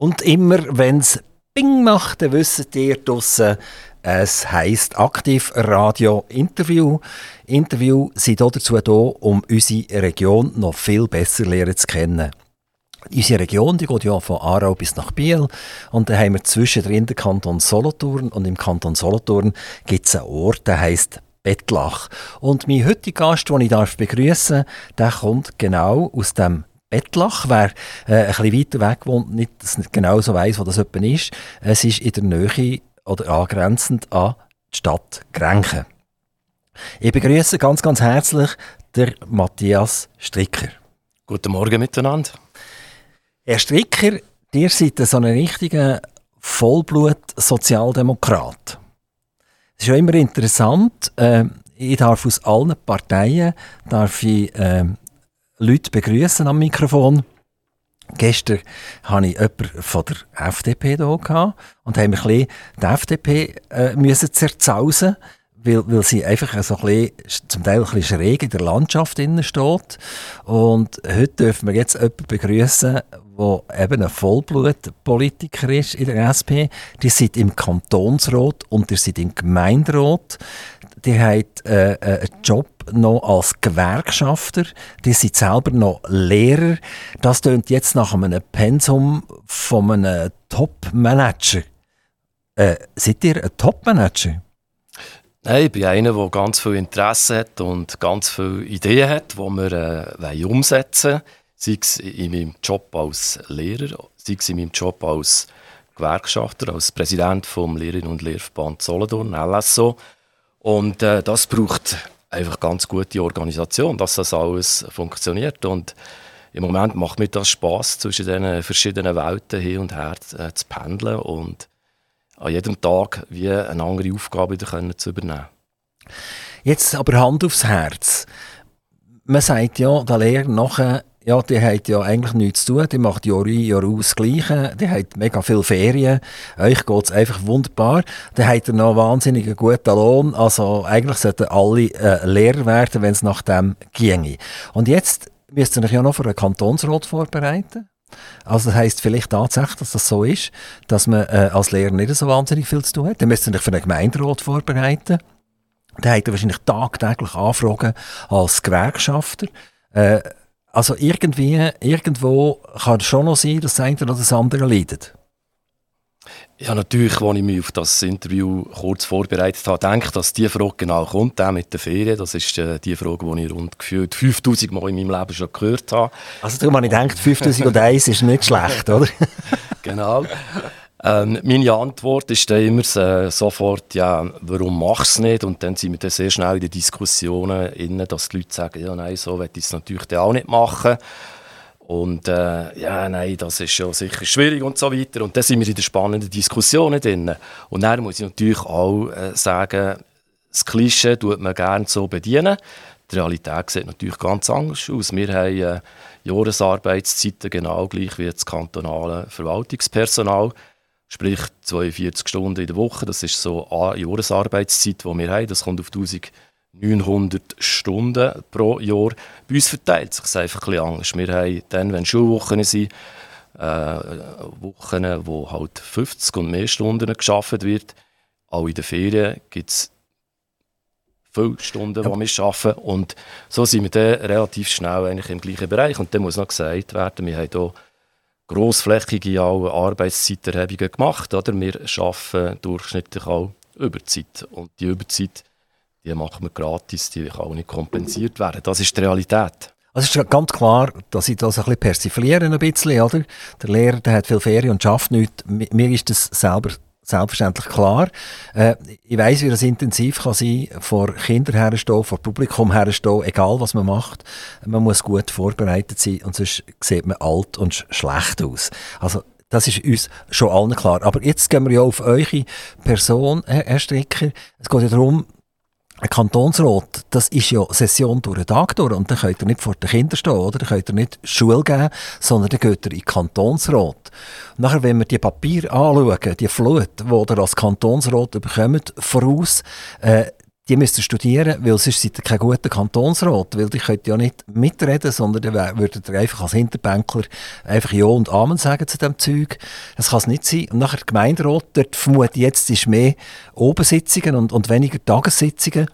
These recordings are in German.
Und immer, wenn es Bing macht, dann wisst ihr draussen, es heisst Aktiv Radio Interview. Interview sind dazu da, um unsere Region noch viel besser lernen zu kennen. Unsere Region die geht ja von Aarau bis nach Biel und dann haben wir zwischendrin den Kanton Solothurn und im Kanton Solothurn gibt es einen Ort, der heißt Bettlach. Und mein heutiger Gast, den ich darf begrüßen, der kommt genau aus dem Bettlach. Wer äh, ein bisschen weiter weg wohnt, nicht, nicht genau so weiss, wo das etwa ist, es ist in der Nähe oder angrenzend an die Stadt Grenchen. Ich begrüße ganz, ganz herzlich der Matthias Stricker. Guten Morgen miteinander. Herr Stricker, ihr seid so ein richtiger Vollblut-Sozialdemokrat. Es ist ja immer interessant, äh, ich darf aus allen Parteien darf ich, äh, Leute begrüßen am Mikrofon. Gestern hatte ich jemanden von der FDP hier und haben ein bisschen die FDP äh, müssen zerzausen weil, weil sie einfach so ein bisschen, zum Teil ein bisschen schräg in der Landschaft steht. Und heute dürfen wir jetzt jemanden begrüßen, der eben ein Vollblutpolitiker ist in der SP. Die sind im Kantonsrat und die sind im Gemeinderat. Die haben äh, äh, einen Job noch als Gewerkschafter. Die sind selber noch Lehrer. Das tönt jetzt nach einem Pensum von einem Top-Manager. Äh, seid ihr ein Top-Manager? Nein, ich bin einer, der ganz viel Interesse hat und ganz viele Ideen hat, die wir äh, umsetzen wollen. Sei es in meinem Job als Lehrer, sei es in meinem Job als Gewerkschafter, als Präsident vom Lehrerinnen- und Lehrverband Solothurn, LSO. Und äh, das braucht einfach ganz gute Organisation, dass das alles funktioniert. Und im Moment macht mir das Spaß, zwischen diesen verschiedenen Welten hin und her äh, zu pendeln und an jedem Tag wie eine andere Aufgabe wieder können zu übernehmen. Jetzt aber Hand aufs Herz. Man sagt ja, der Lehrer nachher, ja, die hat ja eigentlich nichts zu tun, die macht Jahr ein, Jahr aus das Gleiche, die hat mega viele Ferien, euch geht es einfach wunderbar, die hat er noch wahnsinnig guten Lohn, also eigentlich sollten alle äh, Lehrer werden, wenn es nach dem ginge. Und jetzt müsst ihr euch ja noch für einen Kantonsrat vorbereiten. Also das heisst vielleicht tatsächlich, dass das so ist, dass man äh, als Lehrer nicht so wahnsinnig viel zu tun hat. Dann müsst euch für einen Gemeinderat vorbereiten. Dann habt ihr wahrscheinlich tagtäglich Anfragen als Gewerkschafter. Äh, also irgendwie, irgendwo kann es schon noch sein, dass das eine oder das andere leidet. Ja, natürlich, als ich mich auf das Interview kurz vorbereitet habe, denke ich, dass diese Frage genau kommt, auch mit der Ferien. Das ist äh, die Frage, die ich rund gefühlt 5000 Mal in meinem Leben schon gehört habe. Also darum habe ich gedacht, 5001 ist nicht schlecht, oder? genau. Ähm, meine Antwort ist dann immer äh, sofort, ja, warum machst du es nicht? Und dann sind wir dann sehr schnell in den Diskussionen, innen, dass die Leute sagen, ja, nein, so will ich es natürlich auch nicht machen. Und äh, ja, nein, das ist schon sicher schwierig und so weiter. Und dann sind wir in den spannenden Diskussionen drin. Und dann muss ich natürlich auch äh, sagen, das Klischee tut man gerne so bedienen. Die Realität sieht natürlich ganz anders aus. Wir haben äh, Jahresarbeitszeiten genau gleich wie das kantonale Verwaltungspersonal. Sprich 42 Stunden in der Woche. Das ist so eine Jahresarbeitszeit, die wir haben. Das kommt auf 1000 900 Stunden pro Jahr. Bei uns verteilt sich es einfach ein bisschen anders. Wir haben dann, wenn Schulwochen sind, äh, Wochen, wo halt 50 und mehr Stunden geschafft wird. Auch in den Ferien gibt es viele Stunden, ja. die wir arbeiten. Und so sind wir dann relativ schnell eigentlich im gleichen Bereich. Und dann muss noch gesagt werden, wir haben hier grossflächige Arbeitszeiterhebungen gemacht. Oder? Wir arbeiten durchschnittlich auch Überzeit. Und die Überzeit die machen wir gratis, die kann auch nicht kompensiert werden. Das ist die Realität. Also es ist ganz klar, dass ich das ein bisschen persifliere, ein bisschen, oder? Der Lehrer, der hat viel Ferien und schafft nichts. Mir ist das selber selbstverständlich klar. Äh, ich weiß, wie das intensiv kann sein, vor Kindern herstehen, vor Publikum herstehen, egal was man macht. Man muss gut vorbereitet sein und sonst sieht man alt und schlecht aus. Also das ist uns schon allen klar. Aber jetzt gehen wir ja auf eure Person, Herr Stricker. Es geht ja darum, Kantonsrat, das ist ja Session durch den Tag durch und dann könnt ihr nicht vor den Kindern stehen, oder? Dann könnt ihr nicht Schule geben, sondern dann geht ihr in den Kantonsrat. Und nachher, wenn wir die Papiere anschauen, die Flut, die ihr als Kantonsrat bekommt, voraus, äh, die müsst ihr studieren, weil sonst seid ihr kein guter Kantonsrat, weil ihr könnt ja nicht mitreden, sondern dann würdet ihr einfach als Hinterbänkler einfach Ja und Amen sagen zu dem Zeug. Das kann es nicht sein. Und nachher Gemeinderat, dort vermute jetzt, ist mehr Obensitzungen und, und weniger Tagessitzungen.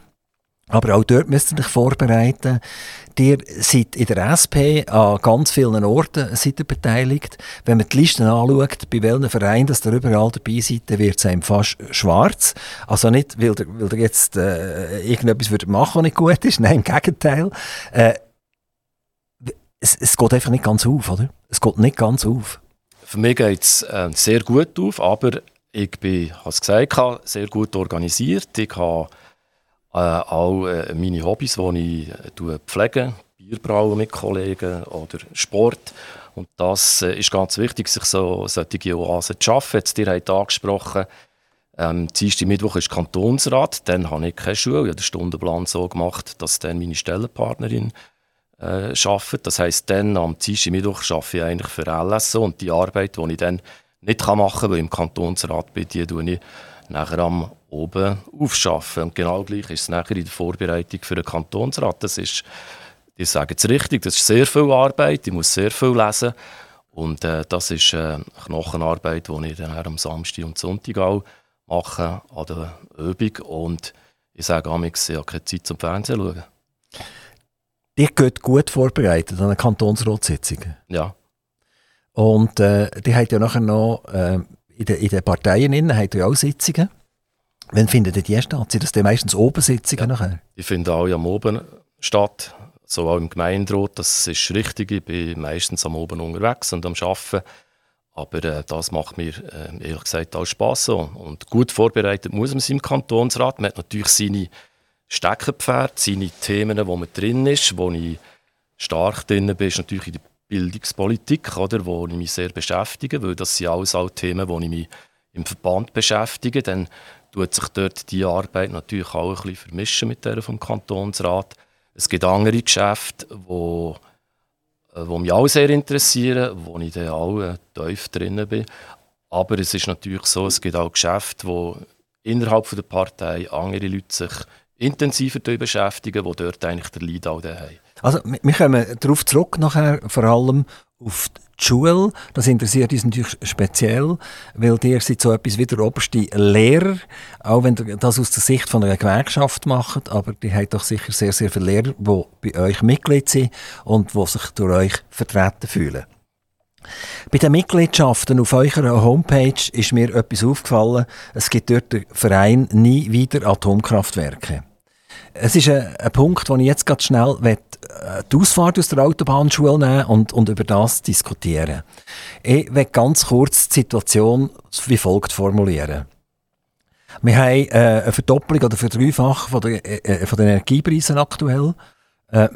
Aber auch dort müsst ihr euch vorbereiten. Ihr seid in der SP an ganz vielen Orten seid ihr beteiligt. Wenn man die Listen anschaut, bei welchen Vereinen das ihr überall dabei seid, dann wird es einem fast schwarz. Also nicht, weil ihr, weil ihr jetzt äh, irgendetwas würdet machen, was nicht gut ist. Nein, im Gegenteil. Äh, es, es geht einfach nicht ganz auf, oder? Es geht nicht ganz auf. Für mich geht es äh, sehr gut auf, aber ich bin, als gesagt, sehr gut organisiert. Ich habe äh, auch äh, meine Hobbys, die ich äh, pflege, Bierbrauen mit Kollegen oder Sport. Und das äh, ist ganz wichtig, sich so solche Oasen zu schaffen. Jetzt, ihr habt angesprochen, ähm, Dienstag Mittwoch ist Kantonsrat, dann habe ich keine Schule. Ich habe den Stundenplan so gemacht, dass dann meine Stellenpartnerin äh, arbeitet. Das heisst, dann am Dienstag Mittwoch arbeite ich eigentlich für LSO und die Arbeit, die ich dann nicht machen kann, weil ich im Kantonsrat bin, die tue ich nachher am oben aufschaffen. Und genau gleich ist es nachher in der Vorbereitung für den Kantonsrat. Das ist, ich sage es richtig, das ist sehr viel Arbeit, ich muss sehr viel lesen. Und äh, das ist äh, Knochenarbeit, die ich dann am Samstag und Sonntag auch mache an der Übung. Und ich sage auch, ich habe keine Zeit zum Fernsehen schauen. Ihr geht gut vorbereitet an eine Kantonsratssitzung. Ja. Und äh, die habt ja nachher noch äh, in, den, in den Parteien innen, habt ihr auch Sitzungen. Wann findet die statt? Sind das dann meistens Obensitzungen ja, nachher? Die finden auch am Oben statt, so auch im Gemeinderat. Das ist richtig, ich bin meistens am Oben unterwegs und am Arbeiten. Aber äh, das macht mir äh, ehrlich gesagt auch Spass. Und gut vorbereitet muss man sein im Kantonsrat. Man hat natürlich seine Steckenpferde, seine Themen, wo man drin ist. Wo ich stark drin bin, ist natürlich in der Bildungspolitik, oder, wo ich mich sehr beschäftige, weil das sind alles auch Themen, wo ich mich im Verband beschäftige. Dann tut sich dort die Arbeit natürlich auch ein bisschen vermischen mit der vom Kantonsrat. Es gibt andere Geschäfte, wo, äh, wo mich auch sehr interessieren, wo ich dann auch äh, tief drin bin. Aber es ist natürlich so, es gibt auch Geschäfte, wo innerhalb der Partei andere Leute sich intensiver beschäftigen, wo dort eigentlich der Lead auch haben. Also wir kommen darauf zurück nachher, vor allem auf die Schule. Das interessiert uns natürlich speziell, weil ihr seid so etwas wie der oberste Lehrer, auch wenn ihr das aus der Sicht von einer Gewerkschaft macht, aber die habt doch sicher sehr, sehr viele Lehrer, die bei euch Mitglied sind und die sich durch euch vertreten fühlen. Bei den Mitgliedschaften auf eurer Homepage ist mir etwas aufgefallen. Es gibt dort den Verein Nie wieder Atomkraftwerke. Es ist ein, ein Punkt, wo ich jetzt ganz schnell äh, die Ausfahrt aus der Autobahnschule nehmen und, und über das diskutieren. Ich will ganz kurz die Situation wie folgt formulieren. Wir haben äh, eine Verdopplung oder Verdreifachung von, der, äh, von den Energiepreisen aktuell. Äh,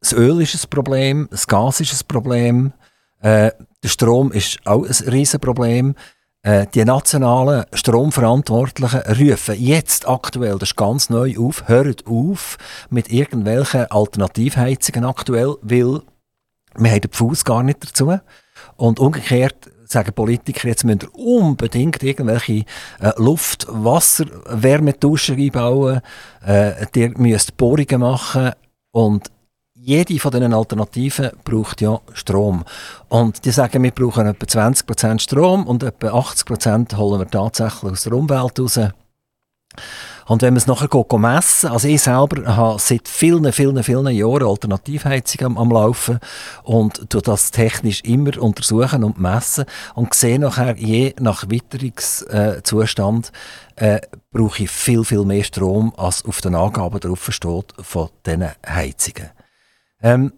das Öl ist ein Problem, das Gas ist ein Problem, äh, der Strom ist auch ein Riesenproblem. Äh, die nationalen Stromverantwortlichen rufen jetzt aktuell, das ist ganz neu auf, hört auf mit irgendwelchen Alternativheizungen aktuell, weil wir haben den Fuß gar nicht dazu. Und umgekehrt sagen Politiker, jetzt müsst ihr unbedingt irgendwelche äh, Luft-, Wasser-, Wärmetuschen einbauen, äh, ihr müsst Bohrungen machen und jede von diesen Alternativen braucht ja Strom. Und die sagen, wir brauchen etwa 20% Strom und etwa 80% holen wir tatsächlich aus der Umwelt raus. Und wenn man es nachher geht, messen, also ich selber habe seit vielen, vielen, vielen Jahren Alternativheizung am, am Laufen und tue das technisch immer untersuchen und messen und sehe nachher, je nach Witterungszustand, äh, brauche ich viel, viel mehr Strom, als auf den Angaben drauf steht von diesen Heizungen. Ähm,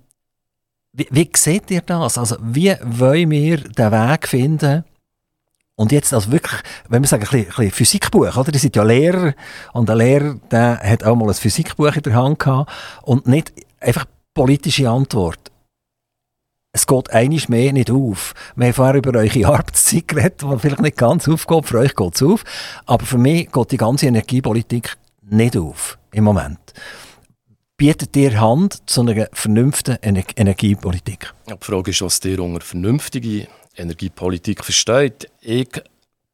wie, wie seht ihr das? Also, wie wollen wir den Weg finden? Und jetzt also wirklich, wenn wir sagen, ein bisschen, ein bisschen Physikbuch, oder? Die sind ja Lehrer und ein Lehrer, der hat auch mal ein Physikbuch in der Hand gehabt und nicht einfach politische Antwort. Es geht einiges mehr nicht auf. Wir haben vorher über eure Arbeitszeit geredet, die vielleicht nicht ganz aufgeht. Für euch geht es auf. Aber für mich geht die ganze Energiepolitik nicht auf im Moment bietet dir Hand zu einer vernünftigen Ener Energiepolitik? die Frage ist, was ihr unter vernünftige Energiepolitik versteht. Ich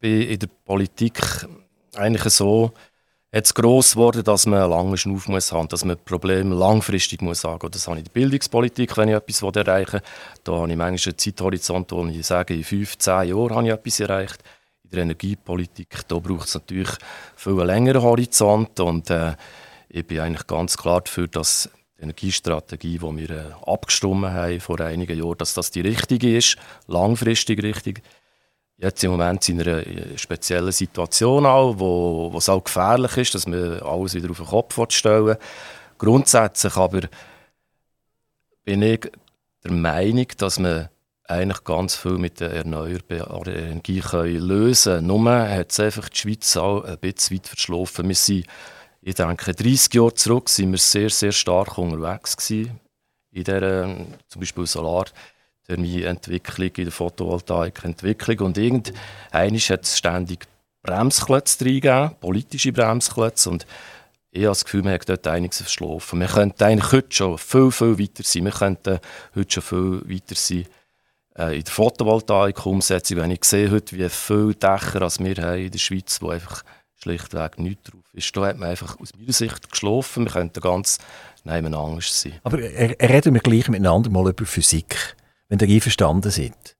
bin in der Politik eigentlich so jetzt gross geworden, dass man einen langen Schnuff muss haben, dass man Probleme langfristig muss angehen. Das habe ich in der Bildungspolitik, wenn ich etwas erreichen will. Da habe ich manchmal einen Zeithorizont, wo ich sage, in fünf, zehn Jahren habe ich etwas erreicht. In der Energiepolitik, da braucht es natürlich viel längeren Horizont und äh, ich bin eigentlich ganz klar dafür, dass die Energiestrategie, die wir äh, abgestimmt haben vor einigen Jahren, dass das die richtige ist, langfristig richtig jetzt im Moment in einer äh, speziellen Situation auch, wo, wo es auch gefährlich ist, dass man alles wieder auf den Kopf stellen Grundsätzlich aber bin ich der Meinung, dass man eigentlich ganz viel mit der erneuerbaren Energie können lösen kann. Nur hat es einfach die Schweiz auch ein bisschen weit verschlafen. Wir sind, ich denke, 30 Jahre zurück sind wir sehr, sehr stark unterwegs gewesen in dieser, zum Beispiel Solar- Thermieentwicklung, in der Photovoltaikentwicklung. Und irgendwann hat es ständig Bremsklötze reingegeben, politische Bremsklötze. Und ich habe das Gefühl, man hat dort einiges verschlafen. Wir könnten eigentlich heute schon viel, viel weiter sein. Wir könnten heute schon viel weiter sein äh, in der Photovoltaik-Umsetzung. Wenn ich sehe heute, wie viele Dächer als wir haben in der Schweiz, wo einfach schlichtweg nichts drauf ist, da hat man einfach aus meiner Sicht geschlafen. Wir könnten ganz nebeneinander sein. Aber reden wir gleich miteinander mal über Physik wenn ihr einverstanden seid.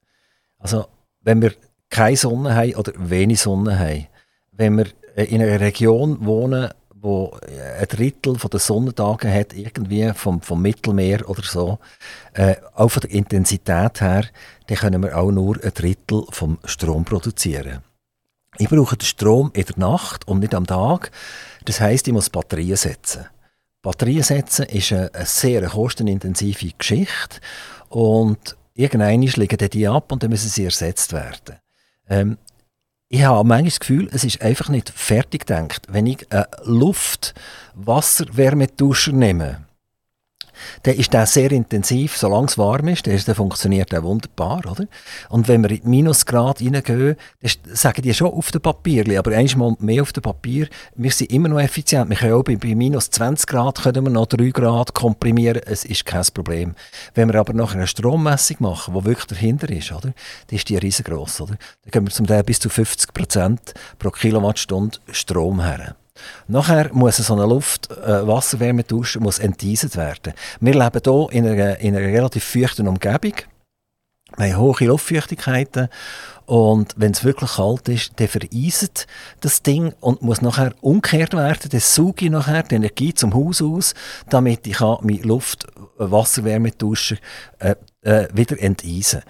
Also, wenn wir keine Sonne haben oder wenig Sonne haben, wenn wir äh, in einer Region wohnen, wo äh, ein Drittel der Sonnentage hat, irgendwie vom, vom Mittelmeer oder so, äh, auch von der Intensität her, dann können wir auch nur ein Drittel vom Strom produzieren. Ich brauche den Strom in der Nacht und nicht am Tag. Das heißt, ich muss Batterien setzen. Batterien setzen ist eine, sehr kostenintensive Geschichte und irgendwann liegen die ab und dann müssen sie ersetzt werden. Ähm, ich habe manchmal das Gefühl, es ist einfach nicht fertig gedacht. Wenn ich eine Luft-Wasser-Wärmetauscher nehme, dann ist der sehr intensiv, solange es warm ist, dann funktioniert der wunderbar, oder? Und wenn wir in die Minusgrad reingehen, dann sagen die schon auf dem Papier, aber einmal mehr auf dem Papier, wir sind immer noch effizient. Wir können auch bei, bei minus 20 Grad können wir noch 3 Grad komprimieren, es ist kein Problem. Wenn wir aber nachher eine Strommessung machen, die wirklich dahinter ist, oder? dann ist die riesengroß? Dann gehen wir zum Teil bis zu 50 Prozent pro Kilowattstunde Strom her. Nachher muss so eine Luft-, äh, Wasserwärmetauscher muss enteist werden. Wir leben hier in einer, in einer relativ feuchten Umgebung. Wir haben hohe Luftfeuchtigkeiten und wenn es wirklich kalt ist, dann vereiset das Ding und muss nachher umgekehrt werden. Dann sauge ich nachher die Energie zum Haus aus, damit ich meine Luft-, äh, Wasserwärmetauscher äh, äh, wieder enteisen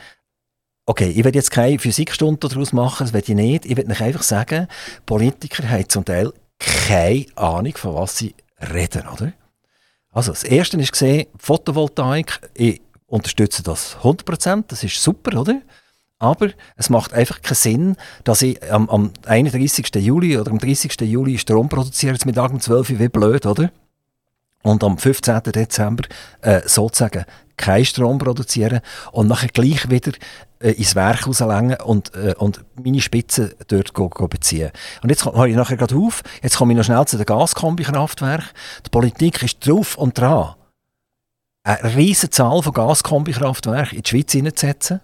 Okay, ich werde jetzt keine Physikstunde daraus machen, das werde ich nicht. Ich werde euch einfach sagen, Politiker haben zum Teil keine Ahnung, von was sie reden, oder? Also, das erste ist gesehen, Photovoltaik, ich unterstütze das 100%, das ist super, oder? Aber es macht einfach keinen Sinn, dass ich am, am 31. Juli oder am 30. Juli Strom produziere, jetzt mit um 12 Uhr, wie blöd, oder? Und am 15. Dezember äh, sozusagen keinen Strom produzieren und nachher gleich wieder äh, ins Werk rauslängen und, äh, und meine Spitzen dort go, go beziehen. Und jetzt höre ich nachher gerade auf, jetzt komme ich noch schnell zu den Gaskombikraftwerken. Die Politik ist drauf und dran, eine riesige Zahl von Gaskombikraftwerken in die Schweiz hineinzusetzen,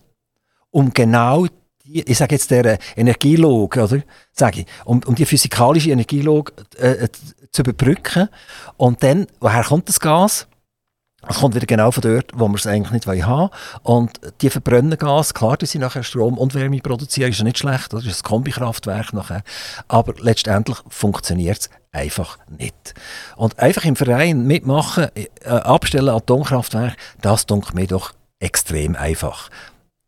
um genau die, ich sage jetzt der Energielog, oder? Sage ich, um, um die physikalische Energielog äh, äh zu überbrücken. Und dann, woher kommt das Gas? Es kommt wieder genau von dort, wo wir es eigentlich nicht haben wollen. Und die verbrennen Gas, klar, dass sie nachher Strom und Wärme produzieren, ist ja nicht schlecht, das ist ein Kombikraftwerk nachher. Aber letztendlich funktioniert es einfach nicht. Und einfach im Verein mitmachen, äh, abstellen Atomkraftwerk, das dunkelt mir doch extrem einfach.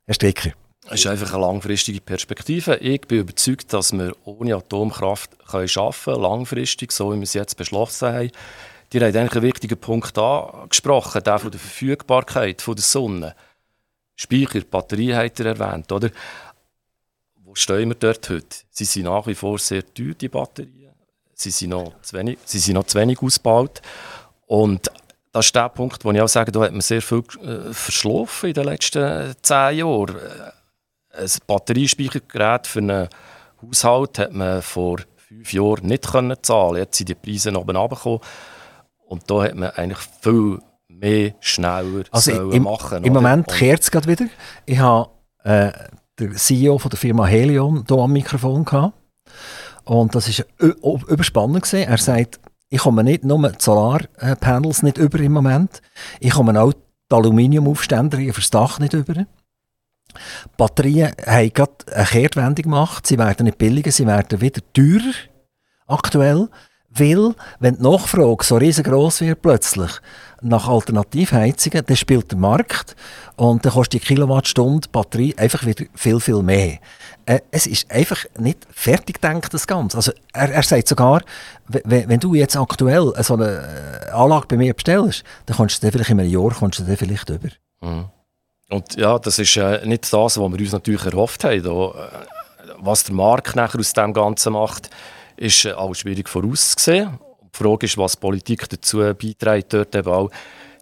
Herr Stricker. Es ist einfach eine langfristige Perspektive. Ich bin überzeugt, dass wir ohne Atomkraft können arbeiten können, langfristig, so wie wir es jetzt beschlossen haben. Die haben eigentlich einen wichtigen Punkt angesprochen, der von der Verfügbarkeit von der Sonne. Speicher, Batterie hat er erwähnt, oder? Wo stehen wir dort heute? Sie sind nach wie vor sehr teuer, die Batterien. Sie sind noch zu wenig, sie sind noch zu wenig ausgebaut. Und das ist der Punkt, wo ich auch sage, da hat man sehr viel äh, verschlafen in den letzten zehn Jahren. Ein Batteriespeichergerät für einen Haushalt hat man vor fünf Jahren nicht können zahlen. Jetzt sind die Preise oben runtergekommen. Und da hat man eigentlich viel mehr schneller also im, machen Im Moment kehrt es gerade wieder. Ich habe äh, den CEO von der Firma Helion hier am Mikrofon gehabt. Und das war überspannend. Gewesen. Er sagt, ich komme nicht nur die Solarpanels nicht über im Moment, ich komme auch die Aluminiumaufständer fürs Dach nicht über. Batterien haben gerade eine Kehrtwendung gemacht. Sie werden nicht billiger, sie werden wieder teurer aktuell. Weil, wenn die Nachfrage so riesengroß wird plötzlich nach Alternativheizungen, dann spielt der Markt und dann kostet die Kilowattstunde Batterie einfach wieder viel, viel mehr. Äh, es ist einfach nicht fertig gedacht, das Ganze. Also er, er sagt sogar, wenn, du jetzt aktuell so eine Anlage bei mir bestellst, dann kommst du vielleicht in einem Jahr kommst du vielleicht über. Mhm. Und ja, das ist äh, nicht das, was wir uns natürlich erhofft haben. Da, äh, was der Markt nachher aus dem Ganzen macht, ist äh, auch schwierig vorauszusehen. Die Frage ist, was Politik dazu beiträgt, dort eben auch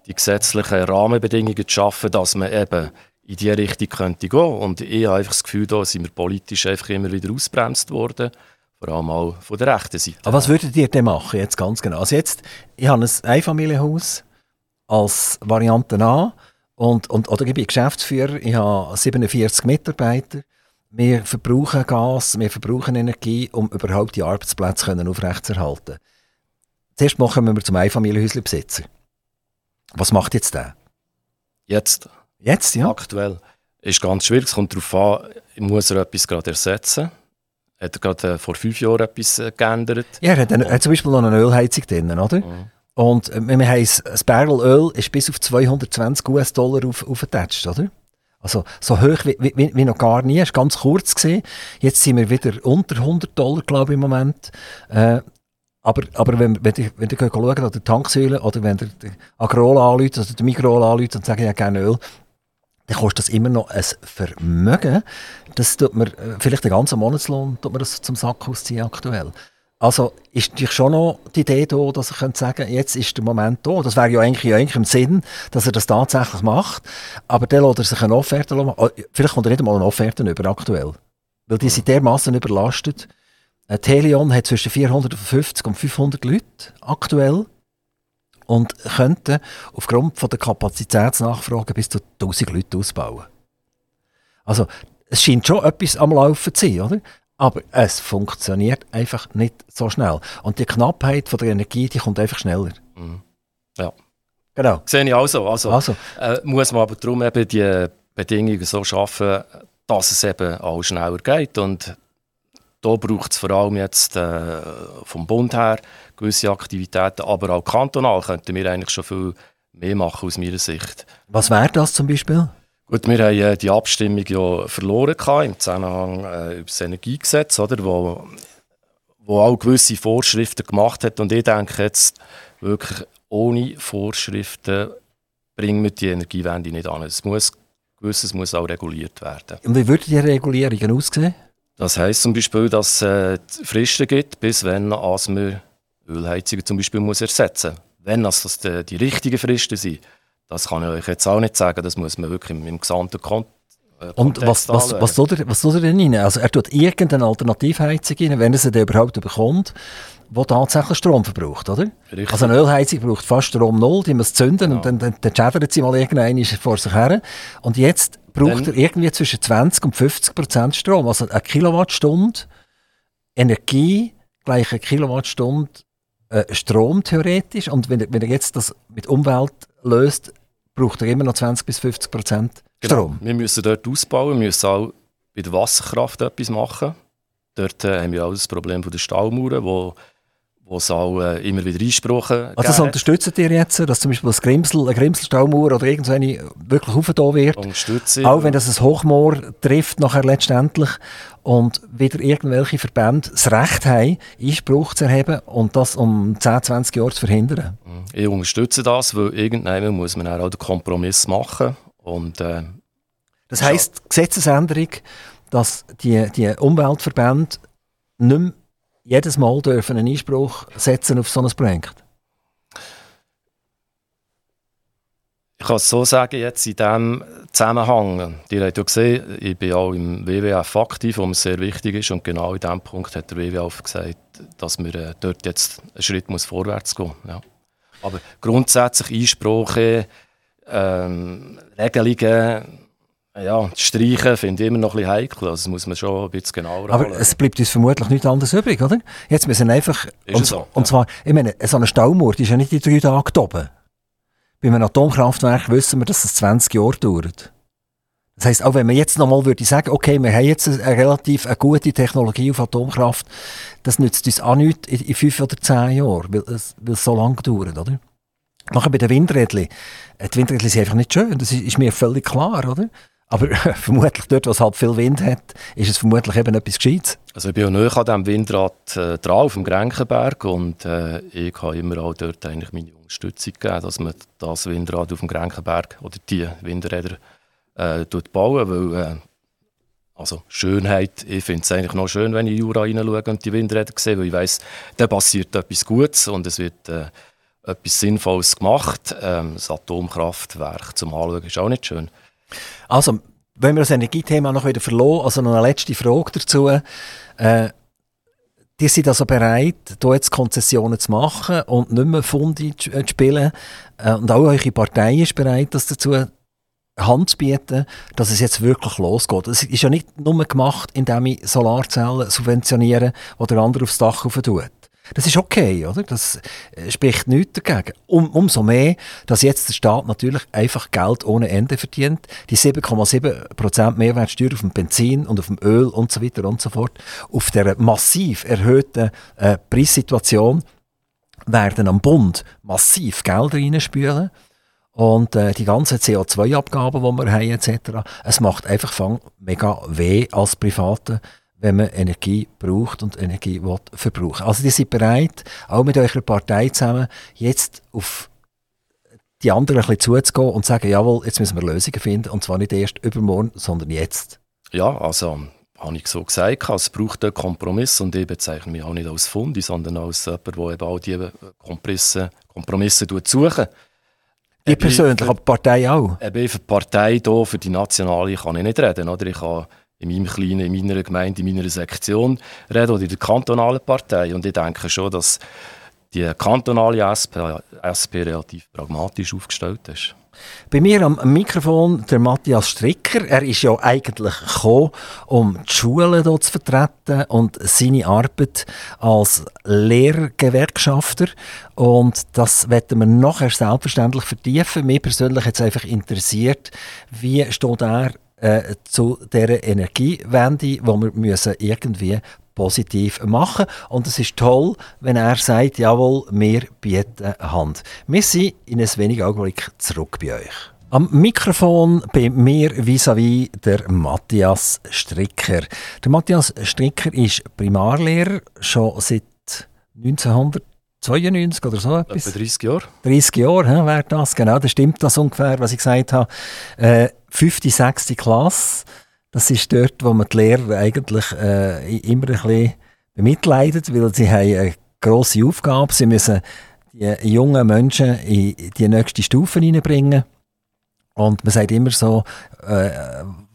die gesetzlichen Rahmenbedingungen zu schaffen, dass man eben in diese Richtung könnte gehen. Und ich habe einfach das Gefühl, da sind wir politisch einfach immer wieder ausbremst worden. Vor allem auch von der rechten Seite. Aber was würdet ihr denn machen, jetzt ganz genau? Also jetzt, ich habe ein Einfamilienhaus als Variante A und, und, oder ich bin Geschäftsführer, ich habe 47 Mitarbeiter. Wir verbrauchen Gas, wir verbrauchen Energie, um überhaupt die Arbeitsplätze können aufrechtzuerhalten. Zuerst machen wir zum Einfamilienhäuslebesitzer. Was macht jetzt der? Jetzt? Jetzt, ja. Aktuell. Ist ganz schwierig. Es kommt darauf an, muss er etwas gerade ersetzen. Hat er gerade äh, vor fünf Jahren etwas äh, geändert? Ja, er hat, eine, hat zum Beispiel noch eine Ölheizung drin, oder? Mhm. Und äh, wir haben das Barrel Öl ist bis auf 220 US-Dollar auf, aufgetatscht, oder? Also so hoch wie, wie, wie noch gar nie, ist ganz kurz gesehen. Jetzt sind wir wieder unter 100 Dollar, glaube ich, im Moment. Äh, aber, aber wenn, wenn, ihr, wenn ihr schauen oder die Tanksäule oder wenn ihr Agrola anruft oder den Mikrola anruft und sagt, ja gerne Öl, dann kostet das immer noch ein Vermögen. Das tut man, äh, vielleicht den ganzen Monatslohn tut man das zum Sack ausziehen aktuell. Also ist natürlich schon noch die Idee da, dass sagen könnte, jetzt ist der Moment da. Das wäre ja eigentlich, eigentlich im Sinn, dass er das tatsächlich macht. Aber dann lässt er sich eine Offerte machen. Oh, vielleicht kommt er nicht einmal eine Offerte über aktuell. Weil die sind dermaßen überlastet. Telion hat zwischen 450 und 500 Leute aktuell und könnten aufgrund von der Kapazitätsnachfrage bis zu 1000 Leute ausbauen. Also es scheint schon etwas am Laufen zu sein, oder? Aber es funktioniert einfach nicht so schnell. Und die Knappheit von der Energie, die kommt einfach schneller. Mhm. Ja. Genau. Sehe ich auch so. Also, also. Äh, muss man aber darum eben die Bedingungen so schaffen, dass es eben auch schneller geht. Und da braucht es vor allem jetzt äh, vom Bund her gewisse Aktivitäten, aber auch kantonal könnten wir eigentlich schon viel mehr machen aus meiner Sicht. Was wäre das zum Beispiel? Gut, wir haben äh, die Abstimmung ja verloren gehabt, im Zusammenhang äh, über das Energiegesetz, oder, wo, wo auch gewisse Vorschriften gemacht hat. Und ich denke jetzt wirklich, ohne Vorschriften bringen wir die Energiewende nicht an. Es muss, gewisses muss auch reguliert werden. Und wie würden die Regulierungen aussehen? Das heisst zum Beispiel, dass es äh, Fristen gibt, bis wenn man Ölheizungen zum Beispiel muss ersetzen muss. Wenn das die, die richtigen Fristen sind, das kann ich euch jetzt auch nicht sagen, das muss man wirklich im, im gesamten Kontext äh, und was, was, was, soll er, was soll er denn rein? Also er tut irgendeine Alternativheizung rein, wenn er sie dann überhaupt bekommt, die tatsächlich Strom verbraucht, oder? Richtig. Also eine Ölheizung braucht fast Strom null, die muss zünden ja. und dann, dann, dann schädert sie mal irgendeinen vor sich her. Und jetzt braucht dann, er irgendwie zwischen 20 und 50 Prozent Strom. Also eine Kilowattstunde Energie gleich eine Kilowattstunde äh, Strom theoretisch. Und wenn, wenn er jetzt das mit Umwelt löst, braucht er immer noch 20 bis 50 Prozent genau. Strom. Genau. Wir müssen dort ausbauen, wir müssen auch bei der Wasserkraft etwas machen. Dort äh, haben wir auch das Problem von der Staumauern, wo wo es auch äh, immer wieder Einsprachen Also das unterstützt ihr jetzt, dass zum Beispiel das Grimsel, eine Grimselstaumauer oder irgendeine wirklich aufgetan wird? Unterstütze Auch wenn das ein Hochmoor trifft nachher letztendlich und wieder irgendwelche Verbände das Recht haben, Einspruch zu erheben und das um 10, 20 Jahre zu verhindern? Mhm. Ich unterstütze das, weil irgendwann muss man auch den Kompromiss machen und äh, Das heisst, Gesetzesänderung, dass die, die Umweltverbände nicht mehr jedes Mal dürfen einen Einspruch setzen auf so ein Projekt? Ich kann es so sagen, jetzt in diesem Zusammenhang, ihr habt ja gesehen, ich bin auch im WWF aktiv, wo mir sehr wichtig ist und genau in diesem Punkt hat der WWF gesagt, dass wir äh, dort jetzt einen Schritt muss vorwärts gehen ja. Aber grundsätzlich Einsprache, ähm, Regelungen, Ja, streichen finde ich immer noch ein bisschen heikel. Also das muss man schon ein bisschen genauer Aber es bleibt uns vermutlich nichts anderes übrig, oder? Jetzt müssen wir einfach... Ist und, es so, und ja. zwar, ich meine, so eine Staumauer, die ist ja nicht in drei Tagen oben. Bei einem Atomkraftwerk wissen wir, dass es 20 Jahre dauert. Das heisst, auch wenn man jetzt nochmal würde sagen, okay, wir haben jetzt eine, eine relativ eine gute Technologie auf Atomkraft, das nützt uns auch nichts in, in fünf oder zehn Jahren, weil es, weil es so lange dauert, oder? Nachher bei den Windrädchen. Äh, Die Windrädchen sind einfach nicht schön, das ist, ist mir völlig klar, oder? Aber vermutlich dort, wo es halt viel Wind hat, ist es vermutlich eben etwas Gescheites. Also ich bin ja nahe an diesem Windrad äh, dran, auf dem Grenkenberg und äh, ich habe immer auch dort eigentlich meine Unterstützung gegeben, dass man das Windrad auf dem Grenkenberg oder die Windräder äh, bauen, weil äh, also Schönheit, ich finde es eigentlich noch schön, wenn ich in Jura reinschaue und die Windräder sehe, weil ich weiss, da passiert etwas Gutes und es wird äh, etwas Sinnvolles gemacht. Ähm, das Atomkraftwerk zum Anschauen ist auch nicht schön. Also, wenn wir das Energiethema noch wieder verloren, also noch eine letzte Frage dazu. Äh, die sind also bereit, hier jetzt Konzessionen zu machen und nicht mehr Fundi zu äh, spielen. Äh, und auch eure Partei ist bereit, das dazu Hand zu bieten, dass es jetzt wirklich losgeht. Es ist ja nicht nur gemacht, indem ich Solarzellen subventioniere oder andere aufs Dach rauf tut. Das ist okay, oder? Das äh, spricht nichts dagegen. Um, umso mehr, dass jetzt der Staat natürlich einfach Geld ohne Ende verdient. Die 7,7% Mehrwertsteuer auf dem Benzin und auf dem Öl und so weiter und so fort. Auf der massiv erhöhten äh, Preissituation werden am Bund massiv Gelder reinspülen. Und äh, die ganzen CO2-Abgaben, die wir haben, etc., es macht einfach mega weh als Private, wenn man Energie braucht und Energie will verbrauchen. Also die sind bereit, auch mit eurer Partei zusammen, jetzt auf die anderen ein bisschen zuzugehen und zu sagen, jawohl, jetzt müssen wir Lösungen finden, und zwar nicht erst übermorgen, sondern jetzt. Ja, also habe ich so gesagt, es braucht einen Kompromiss und ich bezeichne mich auch nicht als Fundi, sondern als jemand, der eben auch diese Kompromisse, Kompromisse suchen Ich persönlich, aber die Partei auch. Eben für die Partei hier, für die Nationale, kann ich nicht reden. Oder? Ich kann in meinem kleinen, in meiner Gemeinde, in meiner Sektion reden oder in der kantonalen Partei. Und ich denke schon, dass die kantonale SP, SP relativ pragmatisch aufgestellt ist. Bei mir am Mikrofon der Matthias Stricker. Er ist ja eigentlich gekommen, um die Schulen hier zu vertreten und seine Arbeit als Lehrgewerkschafter. Und das werden wir nachher selbstverständlich vertiefen. Mich persönlich es einfach interessiert, wie steht er äh, zu dieser Energiewende, die wir müssen irgendwie positiv machen. Und es ist toll, wenn er sagt, jawohl, wir bieten Hand. Wir sind in ein wenig Augenblick zurück bei euch. Am Mikrofon bei mir vis-à-vis der Matthias Stricker. Der Matthias Stricker ist Primarlehrer schon seit 1992 oder so etwas. Etwa 30 Jahre. 30 Jahre hä, wäre das, genau, das stimmt das ungefähr, was ich gesagt habe. Äh, fünfte, sechste Klasse, das ist dort, wo man die Lehrer eigentlich äh, immer ein bisschen bemitleidet, weil sie haben eine grosse Aufgabe, sie müssen die jungen Menschen in die nächste Stufe hineinbringen. Und man sagt immer so, äh,